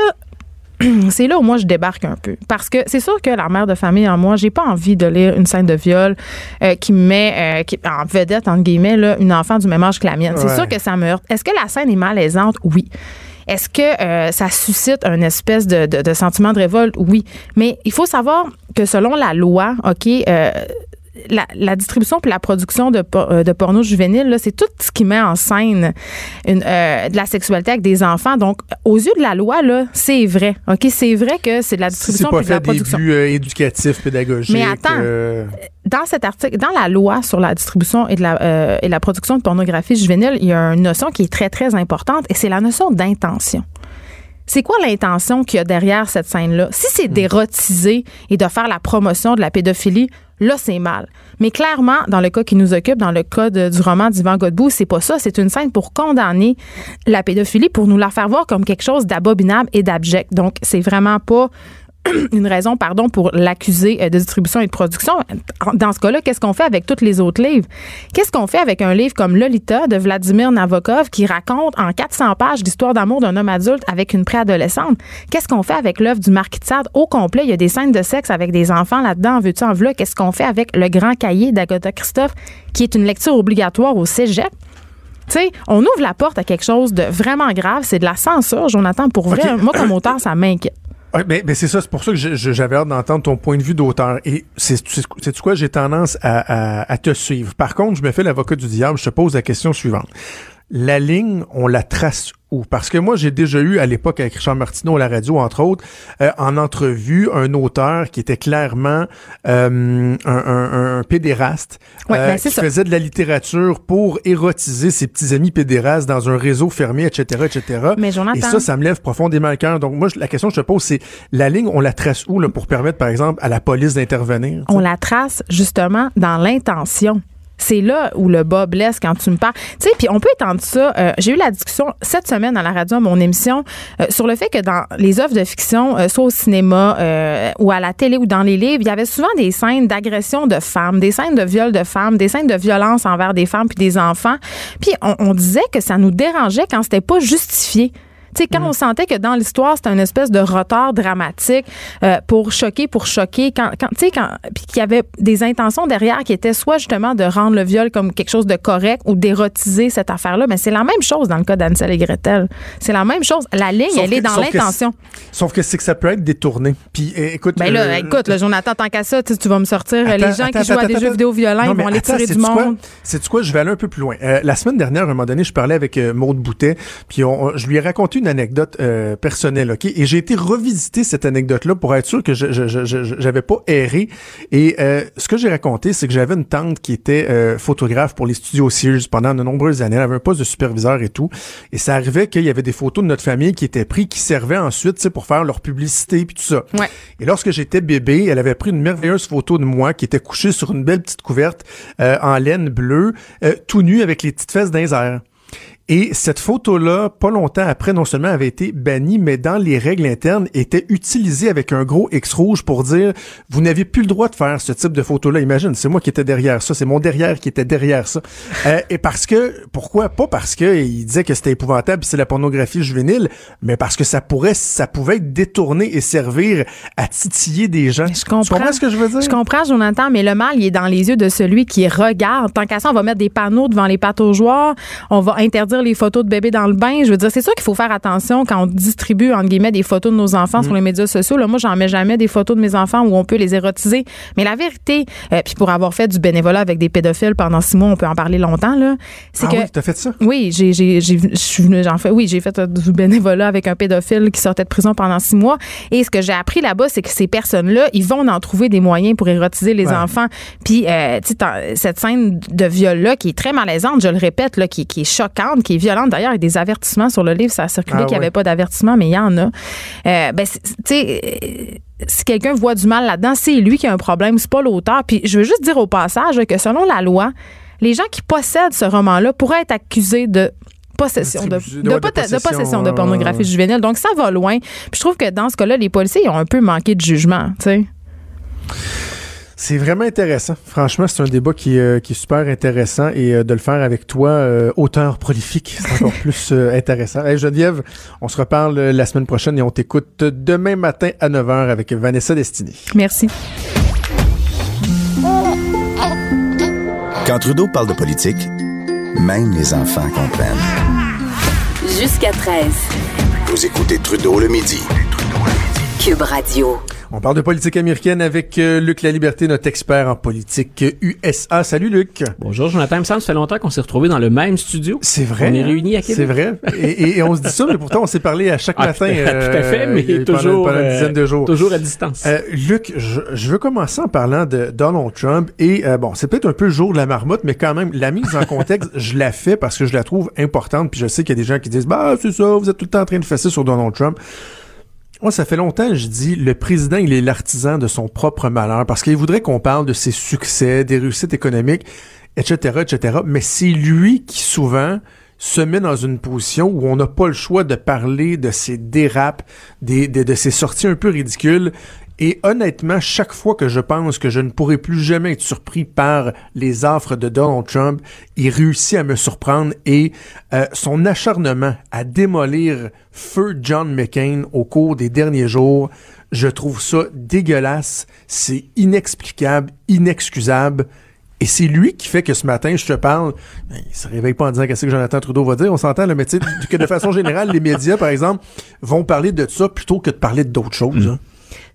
(clears throat) c'est là où moi je débarque un peu. Parce que c'est sûr que la mère de famille en moi, j'ai pas envie de lire une scène de viol euh, qui met euh, qui, en vedette, entre guillemets, là, une enfant du même âge que la mienne. C'est sûr que ça me heurte. Est-ce que la scène est malaisante? Oui. Est-ce que euh, ça suscite un espèce de, de- de sentiment de révolte? Oui. Mais il faut savoir que selon la loi, OK, euh, la, la distribution puis la production de, euh, de porno juvénile, c'est tout ce qui met en scène une, euh, de la sexualité avec des enfants. Donc, aux yeux de la loi, là, c'est vrai. OK? C'est vrai que c'est de la c'est distribution pas puis de la fait des production. buts euh, éducatifs, pédagogiques. Mais attends. euh, Dans cet article, dans la loi sur la distribution et, de la, euh, et la production de pornographie juvénile, il y a une notion qui est très, très importante et c'est la notion d'intention. C'est quoi l'intention qu'il y a derrière cette scène-là? Si c'est d'érotiser et de faire la promotion de la pédophilie, là, c'est mal. Mais clairement, dans le cas qui nous occupe, dans le cas de- du roman d'Yvan Godbout, c'est pas ça. C'est une scène pour condamner la pédophilie, pour nous la faire voir comme quelque chose d'abominable et d'abject. Donc, c'est vraiment pas (clears throat) une raison, pardon, pour l'accuser euh, de distribution et de production. Dans ce cas-là, qu'est-ce qu'on fait avec tous les autres livres? Qu'est-ce qu'on fait avec un livre comme Lolita de Vladimir Nabokov qui raconte en 400 pages l'histoire d'amour d'un homme adulte avec une préadolescente? Qu'est-ce qu'on fait avec l'œuvre du Marquis de Sade au complet? Il y a des scènes de sexe avec des enfants là-dedans. Veux-tu en v'là? Qu'est-ce qu'on fait avec Le Grand Cahier d'Agatha Christophe qui est une lecture obligatoire au cégep? Tu sais, on ouvre la porte à quelque chose de vraiment grave. C'est de la censure, Jonathan. Pour vrai, moi, comme auteur, ça m'inquiète. Mais, mais c'est ça, c'est pour ça que j'avais hâte d'entendre ton point de vue d'auteur. Et c'est sais-tu quoi, j'ai tendance à, à- à te suivre. Par contre, je me fais l'avocat du diable, je te pose la question suivante. La ligne, on la trace Parce que moi, j'ai déjà eu à l'époque avec Richard Martineau à la radio, entre autres, euh, en entrevue, un auteur qui était clairement euh, un, un- un pédéraste Ouais, euh, ben, qui ça. faisait de la littérature pour érotiser ses petits amis pédérastes dans un réseau fermé, etc., etc. Mais Et ça, ça me lève profondément le cœur. Donc moi, je- la question que je te pose, c'est la ligne, on la trace où là, pour permettre, par exemple, à la police d'intervenir? on la trace justement dans l'intention. C'est là où le bas blesse quand tu me parles. Tu sais, puis on peut étendre ça. euh, J'ai eu la discussion cette semaine à la radio, à mon émission, euh, sur le fait que dans les œuvres de fiction, euh, soit au cinéma ou à la télé ou dans les livres, il y avait souvent des scènes d'agression de femmes, des scènes de viol de femmes, des scènes de violence envers des femmes puis des enfants. Puis on, on disait que ça nous dérangeait quand c'était pas justifié. Sais, quand on sentait que dans l'histoire, c'était une espèce de retard dramatique euh, pour choquer, pour choquer, quand, quand tu sais, quand, puis qu'il y avait des intentions derrière qui étaient soit justement de rendre le viol comme quelque chose de correct ou d'érotiser cette affaire-là, mais c'est la même chose dans le cas d'Ansel et Gretel. C'est la même chose. La ligne, Sauf elle est dans l'intention. Sauf que c'est que ça peut être détourné. Puis euh, écoute, Ben là, euh, écoute, là, Jonathan, tant qu'à ça, tu vas me sortir euh, Attends, les gens attends, qui jouent à des jeux vidéo violents, Non, ils vont attends, tirer du quoi? monde. Sais-tu quoi? Je vais aller un peu plus loin. Euh, la semaine dernière, à un moment donné, je parlais avec Maude Boutet, puis on- on- je lui ai raconté une anecdote euh, personnelle, OK? Et j'ai été revisiter cette anecdote-là pour être sûr que je, j'avais pas erré. Et euh, ce que j'ai raconté, c'est que j'avais une tante qui était euh, photographe pour les studios Sears pendant de nombreuses années. Elle avait un poste de superviseur et tout. Et ça arrivait qu'il y avait des photos de notre famille qui étaient prises, qui servaient ensuite, pour faire leur publicité puis tout ça. Ouais. Et lorsque j'étais bébé, elle avait pris une merveilleuse photo de moi qui était couché sur une belle petite couverte en laine bleue, tout nu avec les petites fesses airs. Et cette photo-là, pas longtemps après, non seulement avait été bannie, mais dans les règles internes, était utilisée avec un gros X rouge pour dire vous n'avez plus le droit de faire ce type de photo-là. Imagine, c'est moi qui étais derrière ça, c'est mon derrière qui était derrière ça. Euh, et parce que, pourquoi? Pas parce que il disait que c'était épouvantable, c'est la pornographie juvénile, mais parce que ça pourrait, ça pouvait être détourné et servir à titiller des gens. Je comprends. Tu comprends ce que je veux dire? Je comprends, Jonathan, mais le mal, il est dans les yeux de celui qui regarde. Tant qu'à ça, on va mettre des panneaux devant les joueurs. On va interdire les photos de bébés dans le bain. Je veux dire, c'est sûr qu'il faut faire attention quand on distribue, entre guillemets, des photos de nos enfants sur les médias sociaux. Là, moi, j'en mets jamais des photos de mes enfants où on peut les érotiser. Mais la vérité, euh, puis pour avoir fait du bénévolat avec des pédophiles pendant six mois, on peut en parler longtemps, là, c'est Ah que... oui, t'as fait ça? Oui, j'ai, j'ai, j'en fais, oui, j'ai fait euh, du bénévolat avec un pédophile qui sortait de prison pendant six mois. Et ce que j'ai appris là-bas, c'est que ces personnes-là, ils vont en trouver des moyens pour érotiser les Ouais. enfants. Puis, euh, tu sais, t'en- cette scène de viol-là, qui est très malaisante, je le répète, là, qui, qui est choquante, qui est violente. D'ailleurs, il y a des avertissements sur le livre, ça a circulé Ah qu'il n'y avait pas d'avertissement, mais il y en a. Euh, ben, tu sais, euh, si quelqu'un voit du mal là-dedans, c'est lui qui a un problème, c'est pas l'auteur. Puis, je veux juste dire au passage que selon la loi, les gens qui possèdent ce roman-là pourraient être accusés de possession de, Distribution- de, ouais, de pot- de possession, de pornographie juvénile. Donc, ça va loin. Puis je trouve que dans ce cas-là, les policiers ils ont un peu manqué de jugement, tu sais. C'est vraiment intéressant. Franchement, c'est un débat qui, euh, qui est super intéressant et euh, de le faire avec toi, euh, auteur prolifique, c'est encore (laughs) plus euh, intéressant. Hey, Geneviève, on se reparle la semaine prochaine et on t'écoute demain matin à 9h avec Vanessa Destiny. Merci. Quand Trudeau parle de politique, même les enfants comprennent. Jusqu'à 13. Vous écoutez Trudeau le midi. Cube Radio. On parle de politique américaine avec euh, Luc La Liberté, notre expert en politique USA. Salut Luc. Bonjour Jonathan, il me semble ça fait longtemps qu'on s'est retrouvés dans le même studio. C'est vrai. On est réunis à Québec. C'est vrai. Et, et- et on se dit ça, mais pourtant on s'est parlé à chaque Ah, matin. (laughs) tout à fait, euh, mais pendant- toujours, pendant, une euh, dizaine de jours. toujours à distance. Euh, Luc, je, je veux commencer en parlant de Donald Trump et euh, bon, c'est peut-être un peu le jour de la marmotte, mais quand même, la mise en contexte, (laughs) je la fais parce que je la trouve importante. Puis je sais qu'il y a des gens qui disent, bah c'est ça, vous êtes tout le temps en train de fesser sur Donald Trump. Moi, ça fait longtemps que je dis, le président, il est l'artisan de son propre malheur parce qu'il voudrait qu'on parle de ses succès, des réussites économiques, etc., etc. Mais c'est lui qui souvent se met dans une position où on n'a pas le choix de parler de ses dérapes, de ses sorties un peu ridicules. Et honnêtement, chaque fois que je pense que je ne pourrai plus jamais être surpris par les offres de Donald Trump, il réussit à me surprendre et euh, son acharnement à démolir feu John McCain au cours des derniers jours, je trouve ça dégueulasse, c'est inexplicable, inexcusable. Et c'est lui qui fait que ce matin, je te parle, ben, il se réveille pas en disant qu'est-ce que Jonathan Trudeau va dire, on s'entend, mais tu que de façon générale, les médias, par exemple, vont parler de ça plutôt que de parler d'autres choses. hein.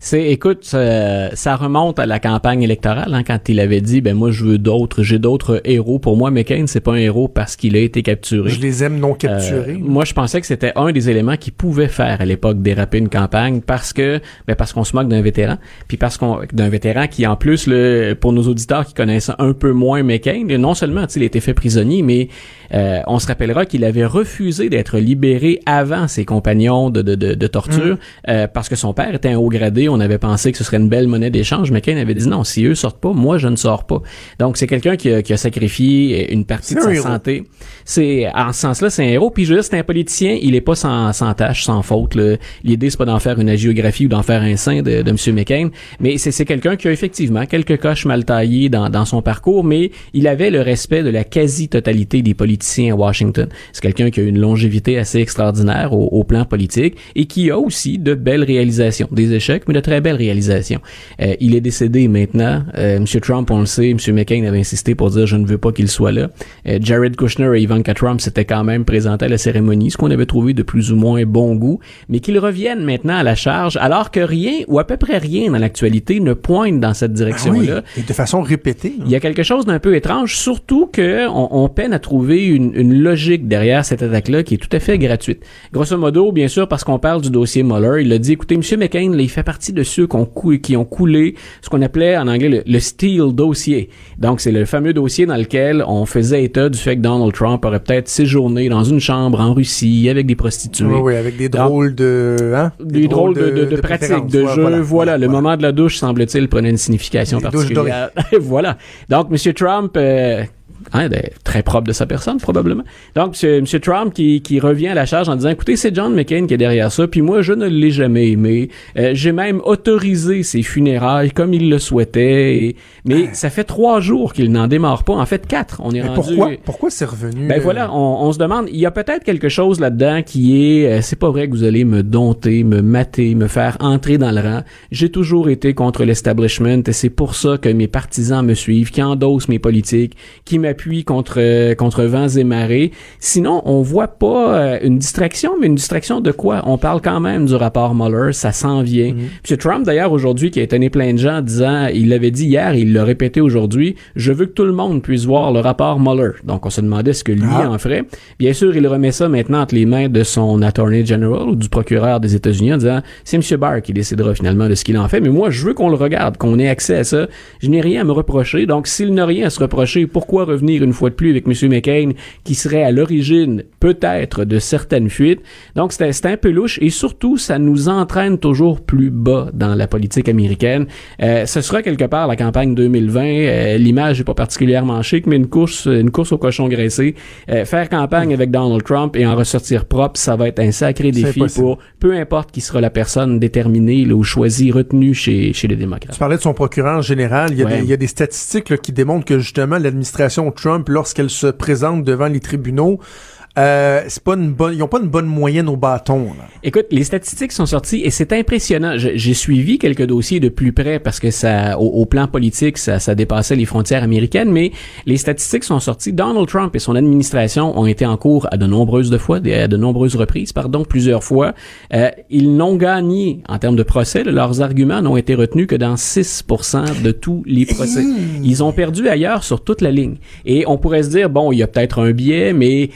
C'est, écoute, ça, ça remonte à la campagne électorale, hein, quand il avait dit, ben moi je veux d'autres, j'ai d'autres héros. Pour moi, McCain, c'est pas un héros parce qu'il a été capturé. Je les aime non capturés. Euh, moi, je pensais que c'était un des éléments qui pouvait faire à l'époque déraper une campagne parce que, ben parce qu'on se moque d'un vétéran, puis parce qu'on d'un vétéran qui en plus, le, pour nos auditeurs qui connaissent un peu moins McCain, non seulement il a été fait prisonnier, mais euh, on se rappellera qu'il avait refusé d'être libéré avant ses compagnons de, de, de, de torture euh, parce que son père était un haut gradé. On avait pensé que ce serait une belle monnaie d'échange. McCain avait dit non, si eux sortent pas, moi je ne sors pas. Donc c'est quelqu'un qui a, qui a sacrifié une partie de un sa héros. santé. C'est en ce sens-là, c'est un héros. Puis je veux dire, c'est un politicien. Il est pas sans, sans tâche, sans faute. là. L'idée c'est pas d'en faire une agiographie ou d'en faire un saint de, de M. McCain, mais c'est c'est quelqu'un qui a effectivement quelques coches mal taillées dans, dans son parcours, mais il avait le respect de la quasi-totalité des politiciens à Washington. C'est quelqu'un qui a une longévité assez extraordinaire au, au plan politique et qui a aussi de belles réalisations, des échecs, mais de très belles réalisations. Euh, il est décédé maintenant. Euh, M. Trump, on le sait, M. McCain avait insisté pour dire je ne veux pas qu'il soit là. Euh, Jared Kushner et Ivanka Trump s'étaient quand même présentés à la cérémonie, ce qu'on avait trouvé de plus ou moins bon goût, mais qu'ils reviennent maintenant à la charge, alors que rien ou à peu près rien dans l'actualité ne pointe dans cette Ah oui, direction-là. et de façon répétée. là. Il y a quelque chose d'un peu étrange, surtout que on, on peine à trouver une, une logique derrière cette attaque-là qui est tout à fait gratuite. Grosso modo, bien sûr, parce qu'on parle du dossier Mueller, il a dit, écoutez, M. McCain, là, il fait partie de ceux qui ont, cou- qui ont coulé ce qu'on appelait en anglais le, le Steele dossier. Donc, c'est le fameux dossier dans lequel on faisait état du fait que Donald Trump aurait peut-être séjourné dans une chambre en Russie avec des prostituées. Oui, oui, avec des drôles de, hein? des, drôles de, de, de pratiques, préférences. de jeux. Voilà, le moment de la douche, semble-t-il, prenait une signification Les douches particulière. (laughs) voilà. Donc, M. Trump, euh, hein, très propre de sa personne, probablement. Donc, M. Trump qui, qui revient à la charge en disant, écoutez, c'est John McCain qui est derrière ça, puis moi, je ne l'ai jamais aimé. Euh, J'ai même autorisé ses funérailles comme il le souhaitait. et- mais ça fait trois jours qu'il n'en démarre pas. En fait, quatre. On est Mais rendu... pourquoi, pourquoi c'est revenu? Ben euh, voilà, on, on se demande, il y a peut-être quelque chose là-dedans qui est, euh, c'est pas vrai que vous allez me dompter, me mater, me faire entrer dans le rang. J'ai toujours été contre l'establishment et c'est pour ça que mes partisans me suivent, qui endossent mes politiques, qui m'appuient contre euh, contre vents et marées. Sinon, on voit pas euh, une distraction, mais une distraction de quoi? On parle quand même du rapport Mueller, ça s'en vient. Puis Trump d'ailleurs aujourd'hui qui a étonné plein de gens en disant, il l'avait dit hier, il l'a répété aujourd'hui, je veux que tout le monde puisse voir le rapport Mueller. Donc on se demandait ce que lui Ah. en ferait. Bien sûr, il remet ça maintenant entre les mains de son attorney general ou du procureur des États-Unis en disant, c'est M. Barr qui décidera finalement de ce qu'il en fait, mais moi je veux qu'on le regarde, qu'on ait accès à ça. Je n'ai rien à me reprocher. Donc s'il n'a rien à se reprocher, pourquoi revenir revenir une fois de plus avec M. McCain, qui serait à l'origine peut-être de certaines fuites. Donc c'était un peu louche et surtout ça nous entraîne toujours plus bas dans la politique américaine. Euh, ce sera quelque part la campagne 2020. Euh, L'image est pas particulièrement chic, mais une course, une course au cochon graissé. Euh, faire campagne avec Donald Trump et en ressortir propre, ça va être un sacré défi pour peu importe qui sera la personne déterminée là, ou choisie, retenue chez, chez les démocrates. Tu parlais de son procureur général. Il y a, Ouais. des, il y a des statistiques là, qui démontrent que justement l'administration Trump, lorsqu'elle se présente devant les tribunaux, euh, c'est pas une bonne, ils ont pas une bonne moyenne au bâton. Là. Écoute, les statistiques sont sorties et c'est impressionnant. J'ai suivi quelques dossiers de plus près parce que ça, au, au plan politique, ça, ça dépassait les frontières américaines, mais les statistiques sont sorties. Donald Trump et son administration ont été en cours à de nombreuses de fois, à de nombreuses reprises, pardon, plusieurs fois. Euh, ils n'ont gagné en termes de procès. leurs arguments n'ont été retenus que dans 6% de tous les procès. Ils ont perdu ailleurs sur toute la ligne. Et on pourrait se dire, bon, il y a peut-être un biais, mais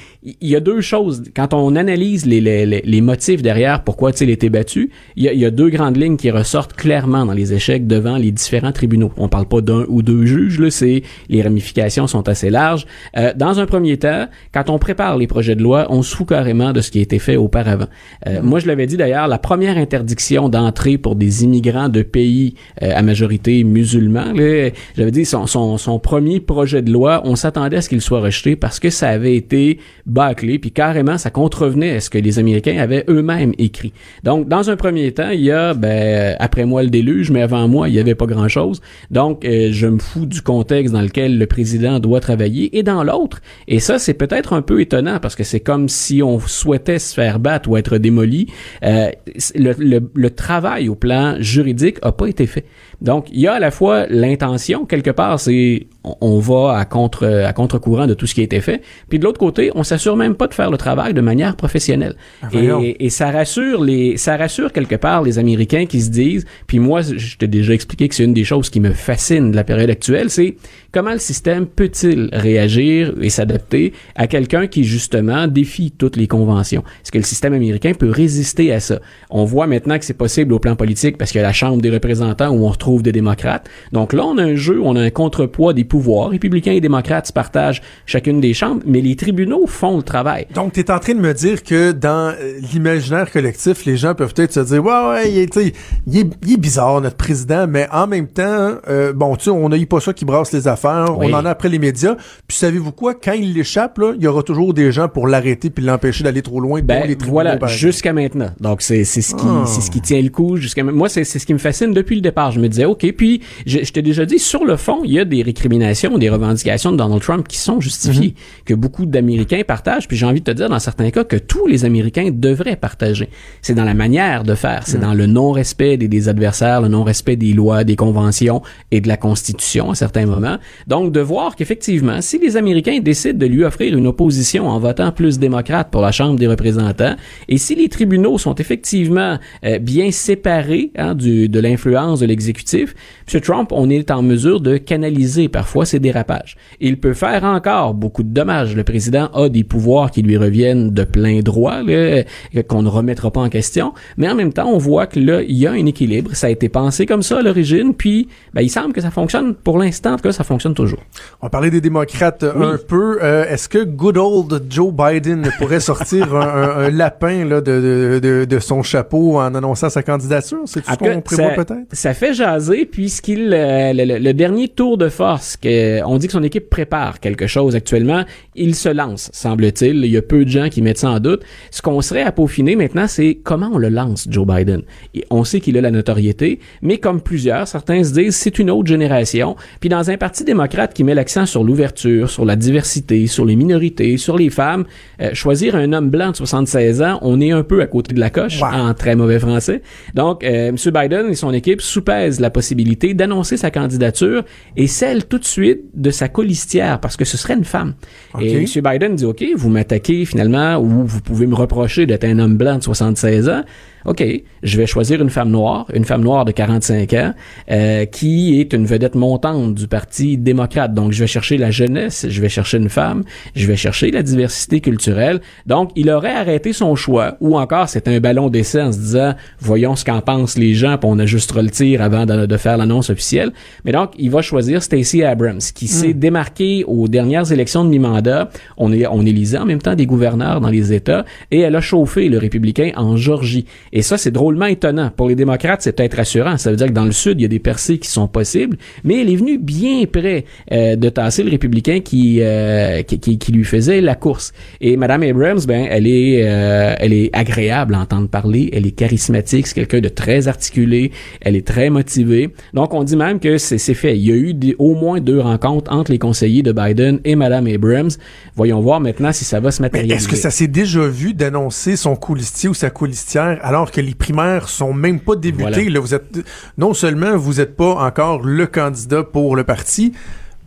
y a deux choses. Quand on analyse les, les, les- les motifs derrière pourquoi il a été battu, il y a, il y a deux grandes lignes qui ressortent clairement dans les échecs devant les différents tribunaux. On parle pas d'un ou deux juges, là, c'est les ramifications sont assez larges. Euh, dans un premier temps, quand on prépare les projets de loi, on se fout carrément de ce qui a été fait auparavant. Euh, Moi, je l'avais dit d'ailleurs, la première interdiction d'entrée pour des immigrants de pays euh, à majorité musulmans, là, j'avais dit son, son, son premier projet de loi, on s'attendait à ce qu'il soit rejeté parce que ça avait été bâclé, puis carrément, ça contrevenait à ce que les Américains avaient eux-mêmes écrit. Donc, dans un premier temps, il y a, ben, après moi le déluge, mais avant moi, il n'y avait pas grand-chose. Donc, euh, je me fous du contexte dans lequel le président doit travailler. Et dans l'autre, et ça, c'est peut-être un peu étonnant parce que c'est comme si on souhaitait se faire battre ou être démoli. Euh, le, travail au plan juridique a pas été fait. Donc, il y a à la fois l'intention, quelque part, c'est on, on va à contre à contre-courant de tout ce qui a été fait. Puis de l'autre côté, on s'assure même pas de faire le travail de manière professionnelle. et, et ça rassure les ça rassure quelque part les Américains qui se disent. Puis moi, je t'ai déjà expliqué que c'est une des choses qui me fascine de la période actuelle, c'est comment le système peut-il réagir et s'adapter à quelqu'un qui justement défie toutes les conventions? Est-ce que le système américain peut résister à ça? On voit maintenant que c'est possible au plan politique parce qu'il y a la Chambre des représentants où on retrouve des démocrates. Donc là, on a un jeu, on a un contrepoids des pouvoirs. Républicains et démocrates se partagent chacune des chambres, mais les tribunaux font le travail. Donc, tu es en train de me dire que dans euh, l'imaginaire collectif, les gens peuvent peut-être se dire Ouais, ouais, il est, tu sais, il est, il est bizarre, notre président, mais en même temps, euh, bon, tu sais, on n'a eu pas ça qui brasse les affaires, Oui. on en a après les médias. Puis, savez-vous quoi? Quand il l'échappe, il y aura toujours des gens pour l'arrêter puis l'empêcher d'aller trop loin. Ben les tribunaux, voilà, jusqu'à maintenant. Donc c'est ce qui Ah. c'est ce qui tient le coup jusqu'à moi c'est ce qui me fascine depuis le départ. Je me disais OK, puis je, je t'ai déjà dit sur le fond, il y a des récriminations, des revendications de Donald Trump qui sont justifiées, Mm-hmm. que beaucoup d'Américains partagent, puis j'ai envie de te dire dans certains cas que tous les Américains devraient partager. C'est dans la manière de faire, Mm. c'est dans le non-respect des, des adversaires, le non-respect des lois, des conventions et de la Constitution à certains moments. Donc de voir qu'effectivement, si les Américains décident de lui offrir une opposition en votant plus démocrate pour la Chambre des représentants, et si les tribunaux sont effectivement euh, bien séparés hein, du, de l'influence de l'exécutif, M. Trump, on est en mesure de canaliser parfois ses dérapages. Il peut faire encore beaucoup de dommages. Le président a des pouvoirs qui lui reviennent de plein droit, euh, qu'on ne remettra pas en question, mais en même temps, on voit que là, il y a un équilibre. Ça a été pensé comme ça à l'origine, puis ben, il semble que ça fonctionne. Pour l'instant, en tout cas, ça fonctionne toujours. On parlait des démocrates euh, Oui. un peu. Euh, Est-ce que good old Joe Biden pourrait (laughs) sortir un, un- un lapin là, de, de, de, de son chapeau en annonçant sa candidature? C'est ce qu'on prévoit peut-être? ça fait jaser puisqu'il euh, le, le- le dernier tour de force que on dit que son équipe prépare quelque chose actuellement, il se lance, semble-t-il. Il y a peu de gens qui mettent ça en doute. Ce qu'on serait à peaufiner maintenant, c'est comment on le lance, Joe Biden. Et on sait qu'il a la notoriété, mais comme plusieurs, certains se disent c'est une autre génération. Puis dans un parti démocrate qui met l'accent sur l'ouverture, sur la diversité, sur les minorités, sur les femmes, euh, choisir un homme blanc de 76 ans, on est un peu à côté de la coche en très mauvais français. Donc, euh, M. Biden et son équipe soupèsent la possibilité d'annoncer sa candidature et celle tout de suite de sa colistière, parce que ce serait une femme. Et M. Biden dit, OK, vous m'attaquez finalement, ou vous pouvez me reprocher d'être un homme blanc de 76 ans. OK, je vais choisir une femme noire, une femme noire de 45 ans, euh, qui est une vedette montante du Parti démocrate. Donc, je vais chercher la jeunesse, je vais chercher une femme, je vais chercher la diversité culturelle. Donc, il aurait arrêté son choix, ou encore c'est un ballon d'essai en se disant, voyons ce qu'en pensent les gens, puis on ajustera le tir avant de, de faire l'annonce officielle. Mais donc, il va choisir Stacey Abrams, qui s'est Hmm. démarquée aux dernières élections de mi-mandat. On, est, on élisait en même temps des gouverneurs dans les États, et elle a chauffé le républicain en Georgie. Et ça, c'est drôlement étonnant. Pour les démocrates, c'est peut-être rassurant. Ça veut dire que dans le Sud, il y a des percées qui sont possibles, mais elle est venue bien près euh, de tasser le républicain qui, euh, qui, qui, qui lui faisait la course. Et Madame Abrams, ben, elle est, euh, elle est agréable à entendre parler, elle est charismatique, c'est quelqu'un de très articulé, elle est très motivée. Donc, on dit même que c'est fait. Il y a eu des- au moins deux rencontres entre les conseillers de Biden et Madame Abrams. Voyons voir maintenant si ça va se matérialiser. est-ce que ça s'est déjà vu d'annoncer son coulistier ou sa coulistière alors que les primaires sont même pas débutées? Voilà. Là, vous êtes non seulement vous n'êtes pas encore le candidat pour le parti,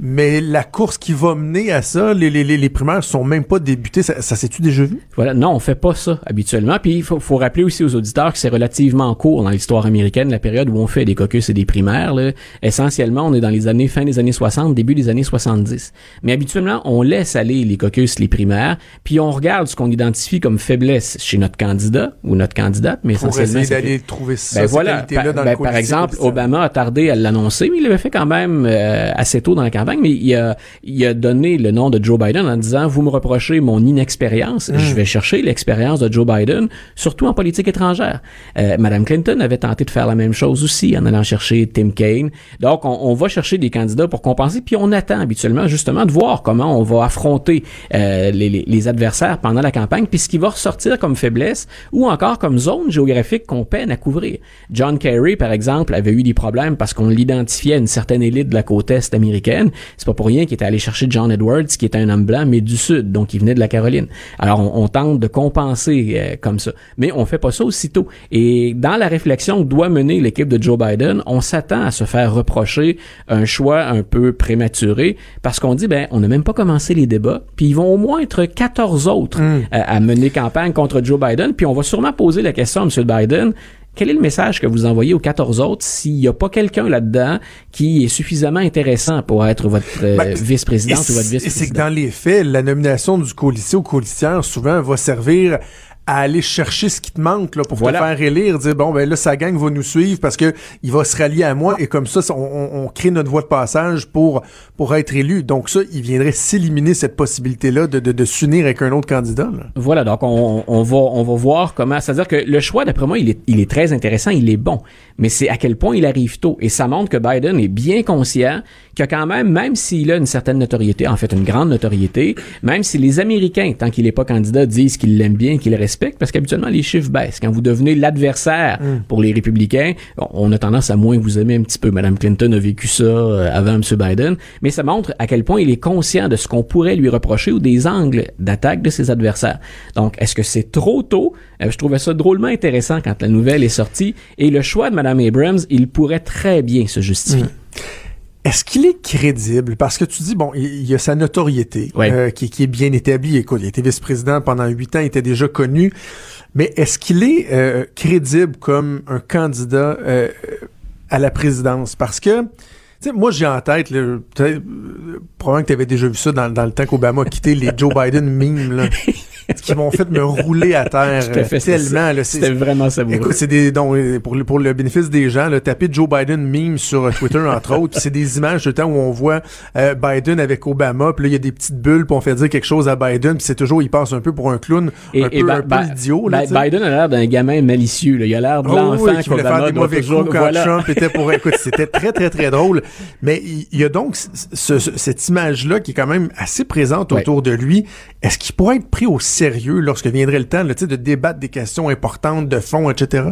mais la course qui va mener à ça, les, les, les, primaires sont même pas débutées. Ça, ça s'est-tu déjà vu? Voilà, non, on fait pas ça habituellement. Puis il faut, faut rappeler aussi aux auditeurs que c'est relativement court dans l'histoire américaine, la période où on fait des caucus et des primaires. Là. Essentiellement, on est dans les années fin des années 60, début des années 70. Mais habituellement, on laisse aller les caucus, les primaires, puis on regarde ce qu'on identifie comme faiblesse chez notre candidat ou notre candidate, mais Pour essentiellement, essayer d'aller trouver ça, ben voilà, par, dans ben, le par exemple. Obama a tardé à l'annoncer, mais il l'avait fait quand même euh, assez tôt dans la campagne, mais il a, il a donné le nom de Joe Biden en disant, vous me reprochez mon inexpérience, Hmm. je vais chercher l'expérience de Joe Biden, surtout en politique étrangère. Euh, Madame Clinton avait tenté de faire la même chose aussi en allant chercher Tim Kaine. Donc, on, on va chercher des candidats pour compenser, puis on attend habituellement justement de voir comment on va affronter euh, les, les- les adversaires pendant la campagne, puis ce qui va ressortir comme faiblesse ou encore comme zone géographique qu'on peine à couvrir. John Kerry, par exemple, avait eu des problèmes parce qu'on l'identifiait à une certaine élite de la côte est américaine. C'est pas pour rien qu'il était allé chercher John Edwards, qui était un homme blanc, mais du sud, donc il venait de la Caroline. Alors, on, on tente de compenser euh, comme ça. Mais on fait pas ça aussitôt. Et dans la réflexion que doit mener l'équipe de Joe Biden, on s'attend à se faire reprocher un choix un peu prématuré parce qu'on dit, ben, on n'a même pas commencé les débats, puis ils vont au moins être 14 autres euh, à mener campagne contre Joe Biden, puis on va sûrement poser la question à M. Biden, quel est le message que vous envoyez aux 14 autres s'il n'y a pas quelqu'un là-dedans qui est suffisamment intéressant pour être votre euh, Ben, vice-présidente ou votre et C'est que vice-président? dans les faits, la nomination du coulissier ou coulissière, souvent, va servir à aller chercher ce qui te manque là, pour Voilà. te faire élire, dire bon ben là sa gang va nous suivre parce que il va se rallier à moi et comme ça on, on- on crée notre voie de passage pour pour être élu. Donc ça, il viendrait s'éliminer cette possibilité là de, de, de s'unir avec un autre candidat. là. Voilà, donc on, on va on va voir comment. C'est-à-dire que le choix, d'après moi, il est, il est très intéressant, il est bon, mais c'est à quel point il arrive tôt. Et ça montre que Biden est bien conscient que quand même, même s'il a une certaine notoriété, en fait une grande notoriété, même si les Américains, tant qu'il n'est pas candidat, disent qu'ils l'aiment bien, qu'ils le parce qu'habituellement les chiffres baissent. Quand vous devenez l'adversaire pour les républicains, on- a tendance à moins vous aimer un petit peu. Madame Clinton a vécu ça euh, avant M. Biden, mais ça montre à quel point il est conscient de ce qu'on pourrait lui reprocher ou des angles d'attaque de ses adversaires. Donc, est-ce que c'est trop tôt? Euh, je trouvais ça drôlement intéressant quand la nouvelle est sortie. Et le choix de Mme Abrams, il pourrait très bien se justifier. Est-ce qu'il est crédible? Parce que tu dis, bon, il, il y a sa notoriété euh, qui, qui est bien établie. Écoute, il a été vice-président pendant huit ans, il était déjà connu. Mais est-ce qu'il est euh, crédible comme un candidat euh, à la présidence? Parce que, tu sais, moi, j'ai en tête, là, peut-être, euh, probablement que tu avais déjà vu ça dans, dans le temps qu'Obama a quitté les (laughs) Joe Biden memes, là, qui m'ont fait me rouler à terre à fait, tellement. C'était vraiment savoureux. Écoute, c'est des donc, pour le pour le bénéfice des gens, là, tapez Joe Biden meme sur Twitter entre autres, c'est des images de temps où on voit euh, Biden avec Obama, puis là il y a des petites bulles, puis on fait dire quelque chose à Biden, puis c'est toujours il passe un peu pour un clown, Et, un et peu, Ba- un peu Ba- idiot là. Ba-. Biden a l'air d'un gamin malicieux. là. Il a l'air de Oh l'enfant oui, qui voulait faire des mauvais coups quand voilà. Trump était pour. Écoute, (laughs) c'était très, très, très drôle. Mais il y a donc ce- ce- ce- cette image-là qui est quand même assez présente Ouais. autour de lui. Est-ce qu'il pourrait être pris au sérieux lorsque viendrait le temps de débattre des questions importantes, de fond, etc.?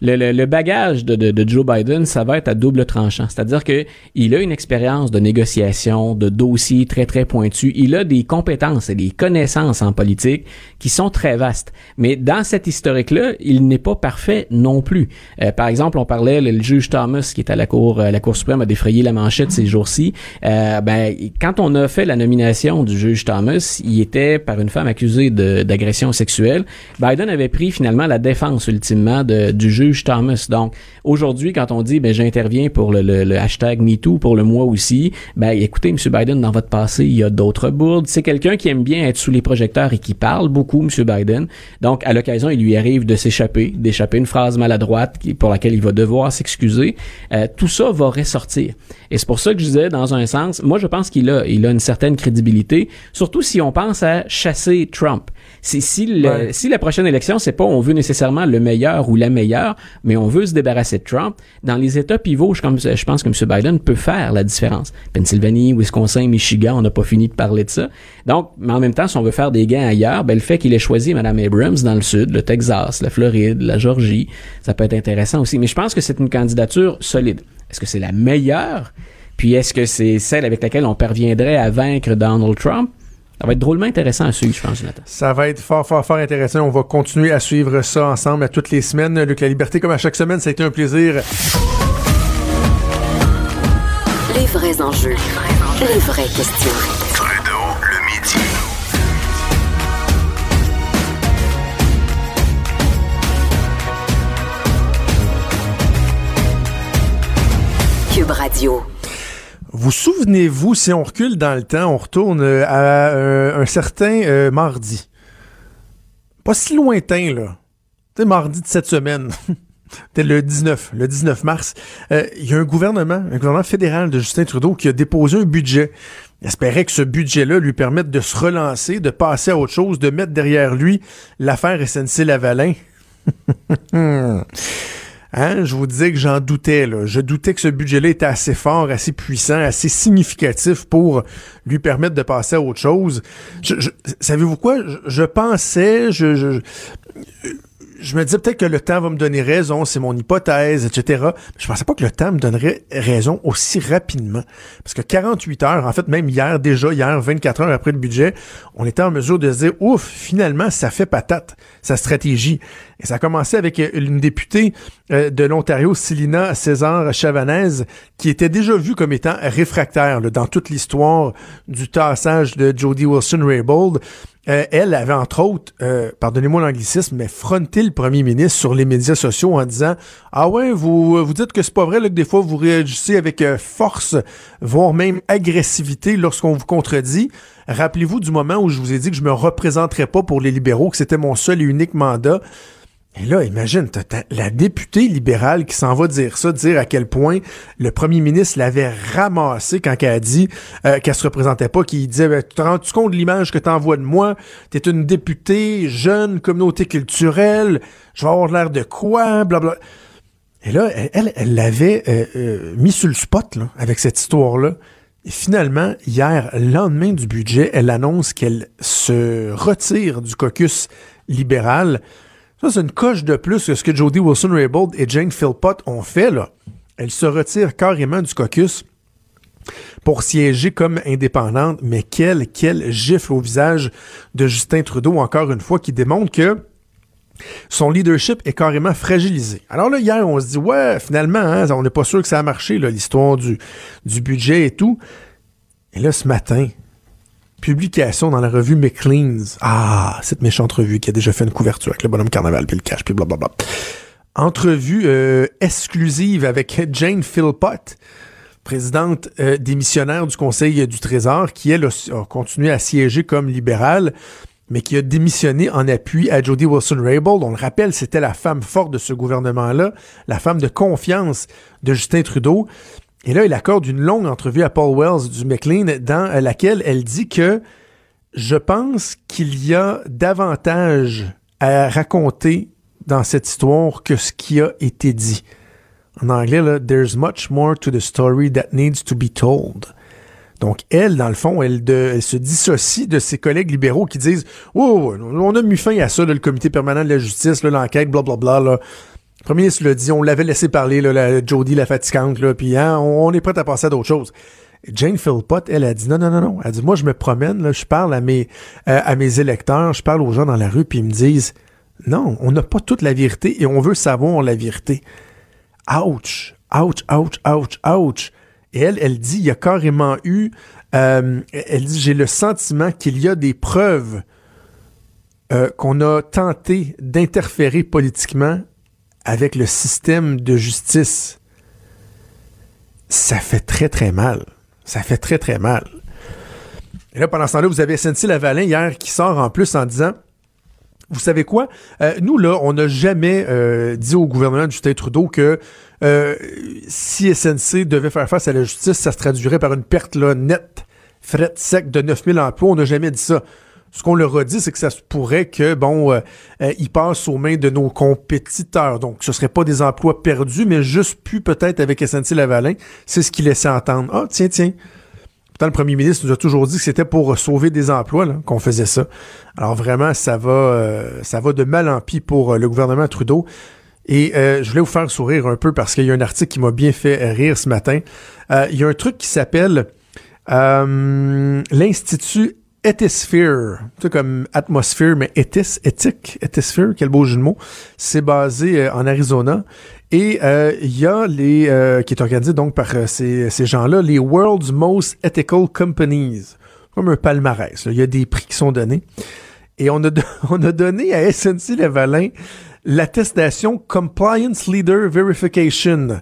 Le, le- le bagage de, de- de Joe Biden, ça va être à double tranchant. C'est-à-dire que il a une expérience de négociation, de dossiers très très pointus. Il a des compétences et des connaissances en politique qui sont très vastes. Mais dans cette historique-là, il n'est pas parfait non plus. Euh, par exemple, on parlait le, le juge Thomas qui est à la cour, euh, la Cour suprême a défrayé la manchette ces jours-ci. Euh, ben, quand on a fait la nomination du juge Thomas, il était par une femme accusée d'agression sexuelle, Biden avait pris finalement la défense ultimement de, du juge Thomas. Donc aujourd'hui, quand on dit ben j'interviens pour le, le, le, hashtag MeToo pour le mois aussi, ben écoutez, M. Biden, dans votre passé, il y a d'autres bourdes. C'est quelqu'un qui aime bien être sous les projecteurs et qui parle beaucoup, M. Biden. Donc à l'occasion, il lui arrive de s'échapper, d'échapper une phrase maladroite pour laquelle il va devoir s'excuser. Euh, tout ça va ressortir. Et c'est pour ça que je disais, dans un sens, moi je pense qu'il a, il a une certaine crédibilité, surtout si on pense à chasser Trump. Si, si, le, si la prochaine élection, c'est pas on veut nécessairement le meilleur ou la meilleure, mais on veut se débarrasser de Trump, dans les États pivots, je, je pense que M. Biden peut faire la différence. Pennsylvanie, Wisconsin, Michigan, on n'a pas fini de parler de ça. Donc, mais en même temps, si on veut faire des gains ailleurs, ben, le fait qu'il ait choisi Mme Abrams dans le sud, le Texas, la Floride, la Georgie, ça peut être intéressant aussi. Mais je pense que c'est une candidature solide. Est-ce que c'est la meilleure? Puis est-ce que c'est celle avec laquelle on parviendrait à vaincre Donald Trump? Ça va être drôlement intéressant à suivre, je pense, Jonathan. Ça va être fort, fort, fort intéressant. On va continuer à suivre ça ensemble à toutes les semaines. Luc La Liberté, comme à chaque semaine, ça a été un plaisir. Les vrais enjeux. Les vraies questions. Trudeau, le midi. Cube Radio. Vous souvenez-vous, si on recule dans le temps, on retourne euh, à euh, un certain euh, mardi. Pas si lointain, là. Sais, mardi de cette semaine. (laughs) C'était le 19, le 19 mars. Il y a un gouvernement, un gouvernement fédéral de Justin Trudeau qui a déposé un budget. Il espérait que ce budget-là lui permette de se relancer, de passer à autre chose, de mettre derrière lui l'affaire SNC-Lavalin. (laughs) Hein, je vous disais que j'en doutais. Je doutais que ce budget-là était assez fort, assez puissant, assez significatif pour lui permettre de passer à autre chose. Savez-vous quoi? Je, je pensais, je, je, me disais peut-être que le temps va me donner raison, c'est mon hypothèse, etc. Mais je pensais pas que le temps me donnerait raison aussi rapidement. Parce que 48 heures, en fait, même hier, déjà hier, 24 heures après le budget, on était en mesure de se dire, ouf, finalement, ça fait patate, sa stratégie. Et ça a commencé avec une députée euh, de l'Ontario, Célina César Chavanaise, qui était déjà vue comme étant réfractaire dans toute l'histoire du tassage de Jody Wilson-Raybould. Euh, elle avait entre autres, euh, pardonnez-moi l'anglicisme, mais fronté le premier ministre sur les médias sociaux en disant Ah ouais, vous vous dites que c'est pas vrai que des fois vous réagissez avec force, voire même agressivité lorsqu'on vous contredit. Rappelez-vous du moment où je vous ai dit que je me représenterais pas pour les libéraux, que c'était mon seul et unique mandat. Et là, imagine, t'as la députée libérale qui s'en va dire ça, dire à quel point le premier ministre l'avait ramassé quand elle a dit euh, qu'elle se représentait pas, qu'il disait ben, Tu te rends -tu compte de l'image que t'envoies de moi? T'es une députée jeune, communauté culturelle, je vais avoir l'air de quoi? Blablabla. Et là, elle, elle l'avait euh, euh, mis sur le spot avec cette histoire-là. Et finalement, hier, lendemain du budget, elle annonce qu'elle se retire du caucus libéral. Ça, c'est une coche de plus que ce que Jody Wilson-Raybould et Jane Philpott ont fait. Là. Elle se retire carrément du caucus pour siéger comme indépendante. Mais quel, quel gifle au visage de Justin Trudeau, encore une fois, qui démontre que son leadership est carrément fragilisé. Alors là, hier, on se dit, ouais, finalement, hein, on n'est pas sûr que ça a marché, l'histoire du, du budget et tout. Et là, ce matin, publication dans la revue McLean's. Ah, cette méchante revue qui a déjà fait une couverture avec le bonhomme carnaval, puis le cash, puis blablabla. Entrevue euh, exclusive avec Jane Philpott, présidente euh, démissionnaire du Conseil du Trésor, qui, elle, a, continué à siéger comme libérale, mais qui a démissionné en appui à Jody Wilson-Raybould. On le rappelle, c'était la femme forte de ce gouvernement-là, la femme de confiance de Justin Trudeau. Et là, il accorde une longue entrevue à Paul Wells du McLean dans laquelle elle dit que je pense qu'il y a davantage à raconter dans cette histoire que ce qui a été dit. En anglais, là, there's much more to the story that needs to be told. Donc, elle, dans le fond, elle, se dissocie de ses collègues libéraux qui disent Oh, on a mis fin à ça, le comité permanent de la justice, l'enquête, blablabla. Là. Le premier ministre l'a dit, on l'avait laissé parler, là, la Jodie, la fatigante, puis hein, on, est prêt à passer à d'autres choses. Jane Philpott, elle a dit non, non, non, non. Elle dit, moi, je me promène, je parle à mes, euh, à mes électeurs, je parle aux gens dans la rue, puis ils me disent, non, on n'a pas toute la vérité et on veut savoir la vérité. Ouch, ouch, ouch, ouch, ouch. Et elle, elle dit, il y a carrément eu, euh, elle dit, j'ai le sentiment qu'il y a des preuves euh, qu'on a tenté d'interférer politiquement avec le système de justice, ça fait très, très mal. Ça fait très, très mal. Et là, pendant ce temps-là, vous avez SNC-Lavalin hier qui sort en plus en disant vous savez quoi? Euh, nous, là, on n'a jamais euh, dit au gouvernement du Justin Trudeau que euh, si SNC devait faire face à la justice, ça se traduirait par une perte là, nette, fret sec de 9000 emplois. On n'a jamais dit ça. Ce qu'on leur a dit, c'est que ça se pourrait que, bon, euh, euh, ils passent aux mains de nos compétiteurs. Donc, ce ne serait pas des emplois perdus, mais juste plus peut-être avec SNC-Lavalin. C'est ce qu'il laissait entendre. Ah, tiens, tiens. Pourtant, le premier ministre nous a toujours dit que c'était pour sauver des emplois qu'on faisait ça. Alors vraiment, ça va, euh, ça va de mal en pis pour le gouvernement Trudeau. Et euh, je voulais vous faire sourire un peu parce qu'il y a un article qui m'a bien fait rire ce matin. Euh, il y a un truc qui s'appelle euh, l'Institut Ethisphere, tu comme atmosphère, mais éthis, éthique, Ethisphere, quel beau jeu de mots. C'est basé en Arizona. Et il y a les qui est organisé donc par ces, gens-là, les World's Most Ethical Companies, comme un palmarès. Il y a des prix qui sont donnés. Et on a, (laughs) on a donné à SNC Lavalin l'attestation Compliance Leader Verification,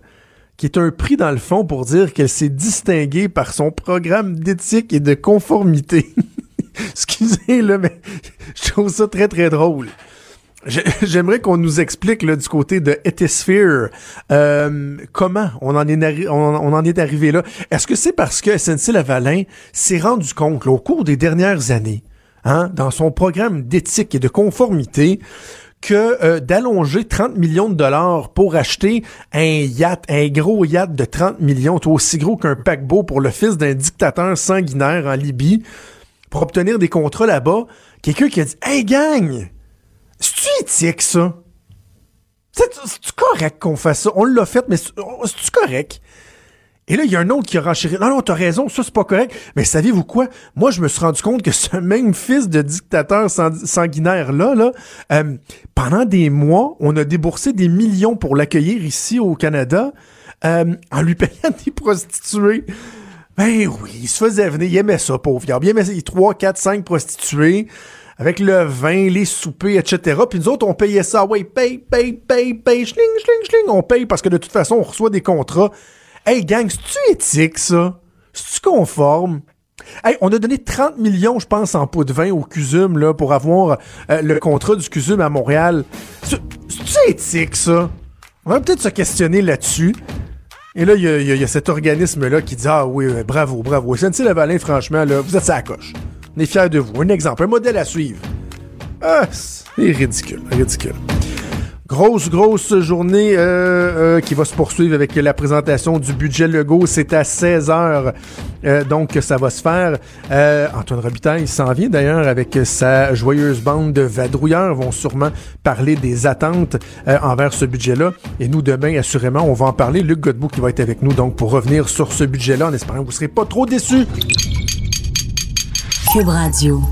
qui est un prix dans le fond pour dire qu'elle s'est distinguée par son programme d'éthique et de conformité. (laughs) (laughs) Excusez, là, mais je trouve ça très, très drôle. J'aimerais qu'on nous explique là, du côté de Ethisphere euh, comment on en est, arrivé là. Est-ce que c'est parce que SNC Lavalin s'est rendu compte au cours des dernières années, hein, dans son programme d'éthique et de conformité, que euh, d'allonger 30 millions de dollars pour acheter un yacht, un gros yacht de 30 millions, aussi gros qu'un paquebot pour le fils d'un dictateur sanguinaire en Libye, pour obtenir des contrats là-bas, quelqu'un qui a dit Hey gang, c'est-tu éthique ça? C'est-tu correct qu'on fasse ça? On l'a fait, mais c'est-tu correct? Et là, il y a un autre qui a renchéri. Non, non, t'as raison, ça, c'est pas correct. Mais savez-vous quoi? Moi, je me suis rendu compte que ce (laughs) même fils de dictateur sanguinaire-là, là, euh, pendant des mois, on a déboursé des millions pour l'accueillir ici au Canada euh, en lui payant (laughs) des prostituées. Ben oui, il se faisait venir, il aimait ça, pauvre. Il aimait ça, 3, 4, 5 prostituées avec le vin, les soupers, etc. Puis nous autres, on payait ça. Ouais, paye, paye, paye, paye, schling, schling, schling. On paye parce que de toute façon, on reçoit des contrats. Hey gang, c'est-tu éthique ça? C'est-tu conforme? Hey, on a donné 30 millions, je pense, en pot de vin au CUSUM là, pour avoir euh, le contrat du CUSUM à Montréal. C'est-tu éthique ça? On va peut-être se questionner là-dessus. Et là, il y, a cet organisme-là qui dit Ah oui, bravo, bravo. SNC Lavalin, franchement, là, vous êtes sa coche. On est fiers de vous. Un exemple, un modèle à suivre. Ah, c'est ridicule, ridicule. Grosse, grosse journée euh, euh, qui va se poursuivre avec la présentation du budget Legault. C'est à 16 heures, euh, donc ça va se faire. Antoine Robitaille s'en vient d'ailleurs avec sa joyeuse bande de vadrouilleurs. vont sûrement parler des attentes envers ce budget-là. Et nous, demain, assurément, on va en parler. Luc Godbout qui va être avec nous donc pour revenir sur ce budget-là en espérant que vous ne serez pas trop déçus. Cube Radio.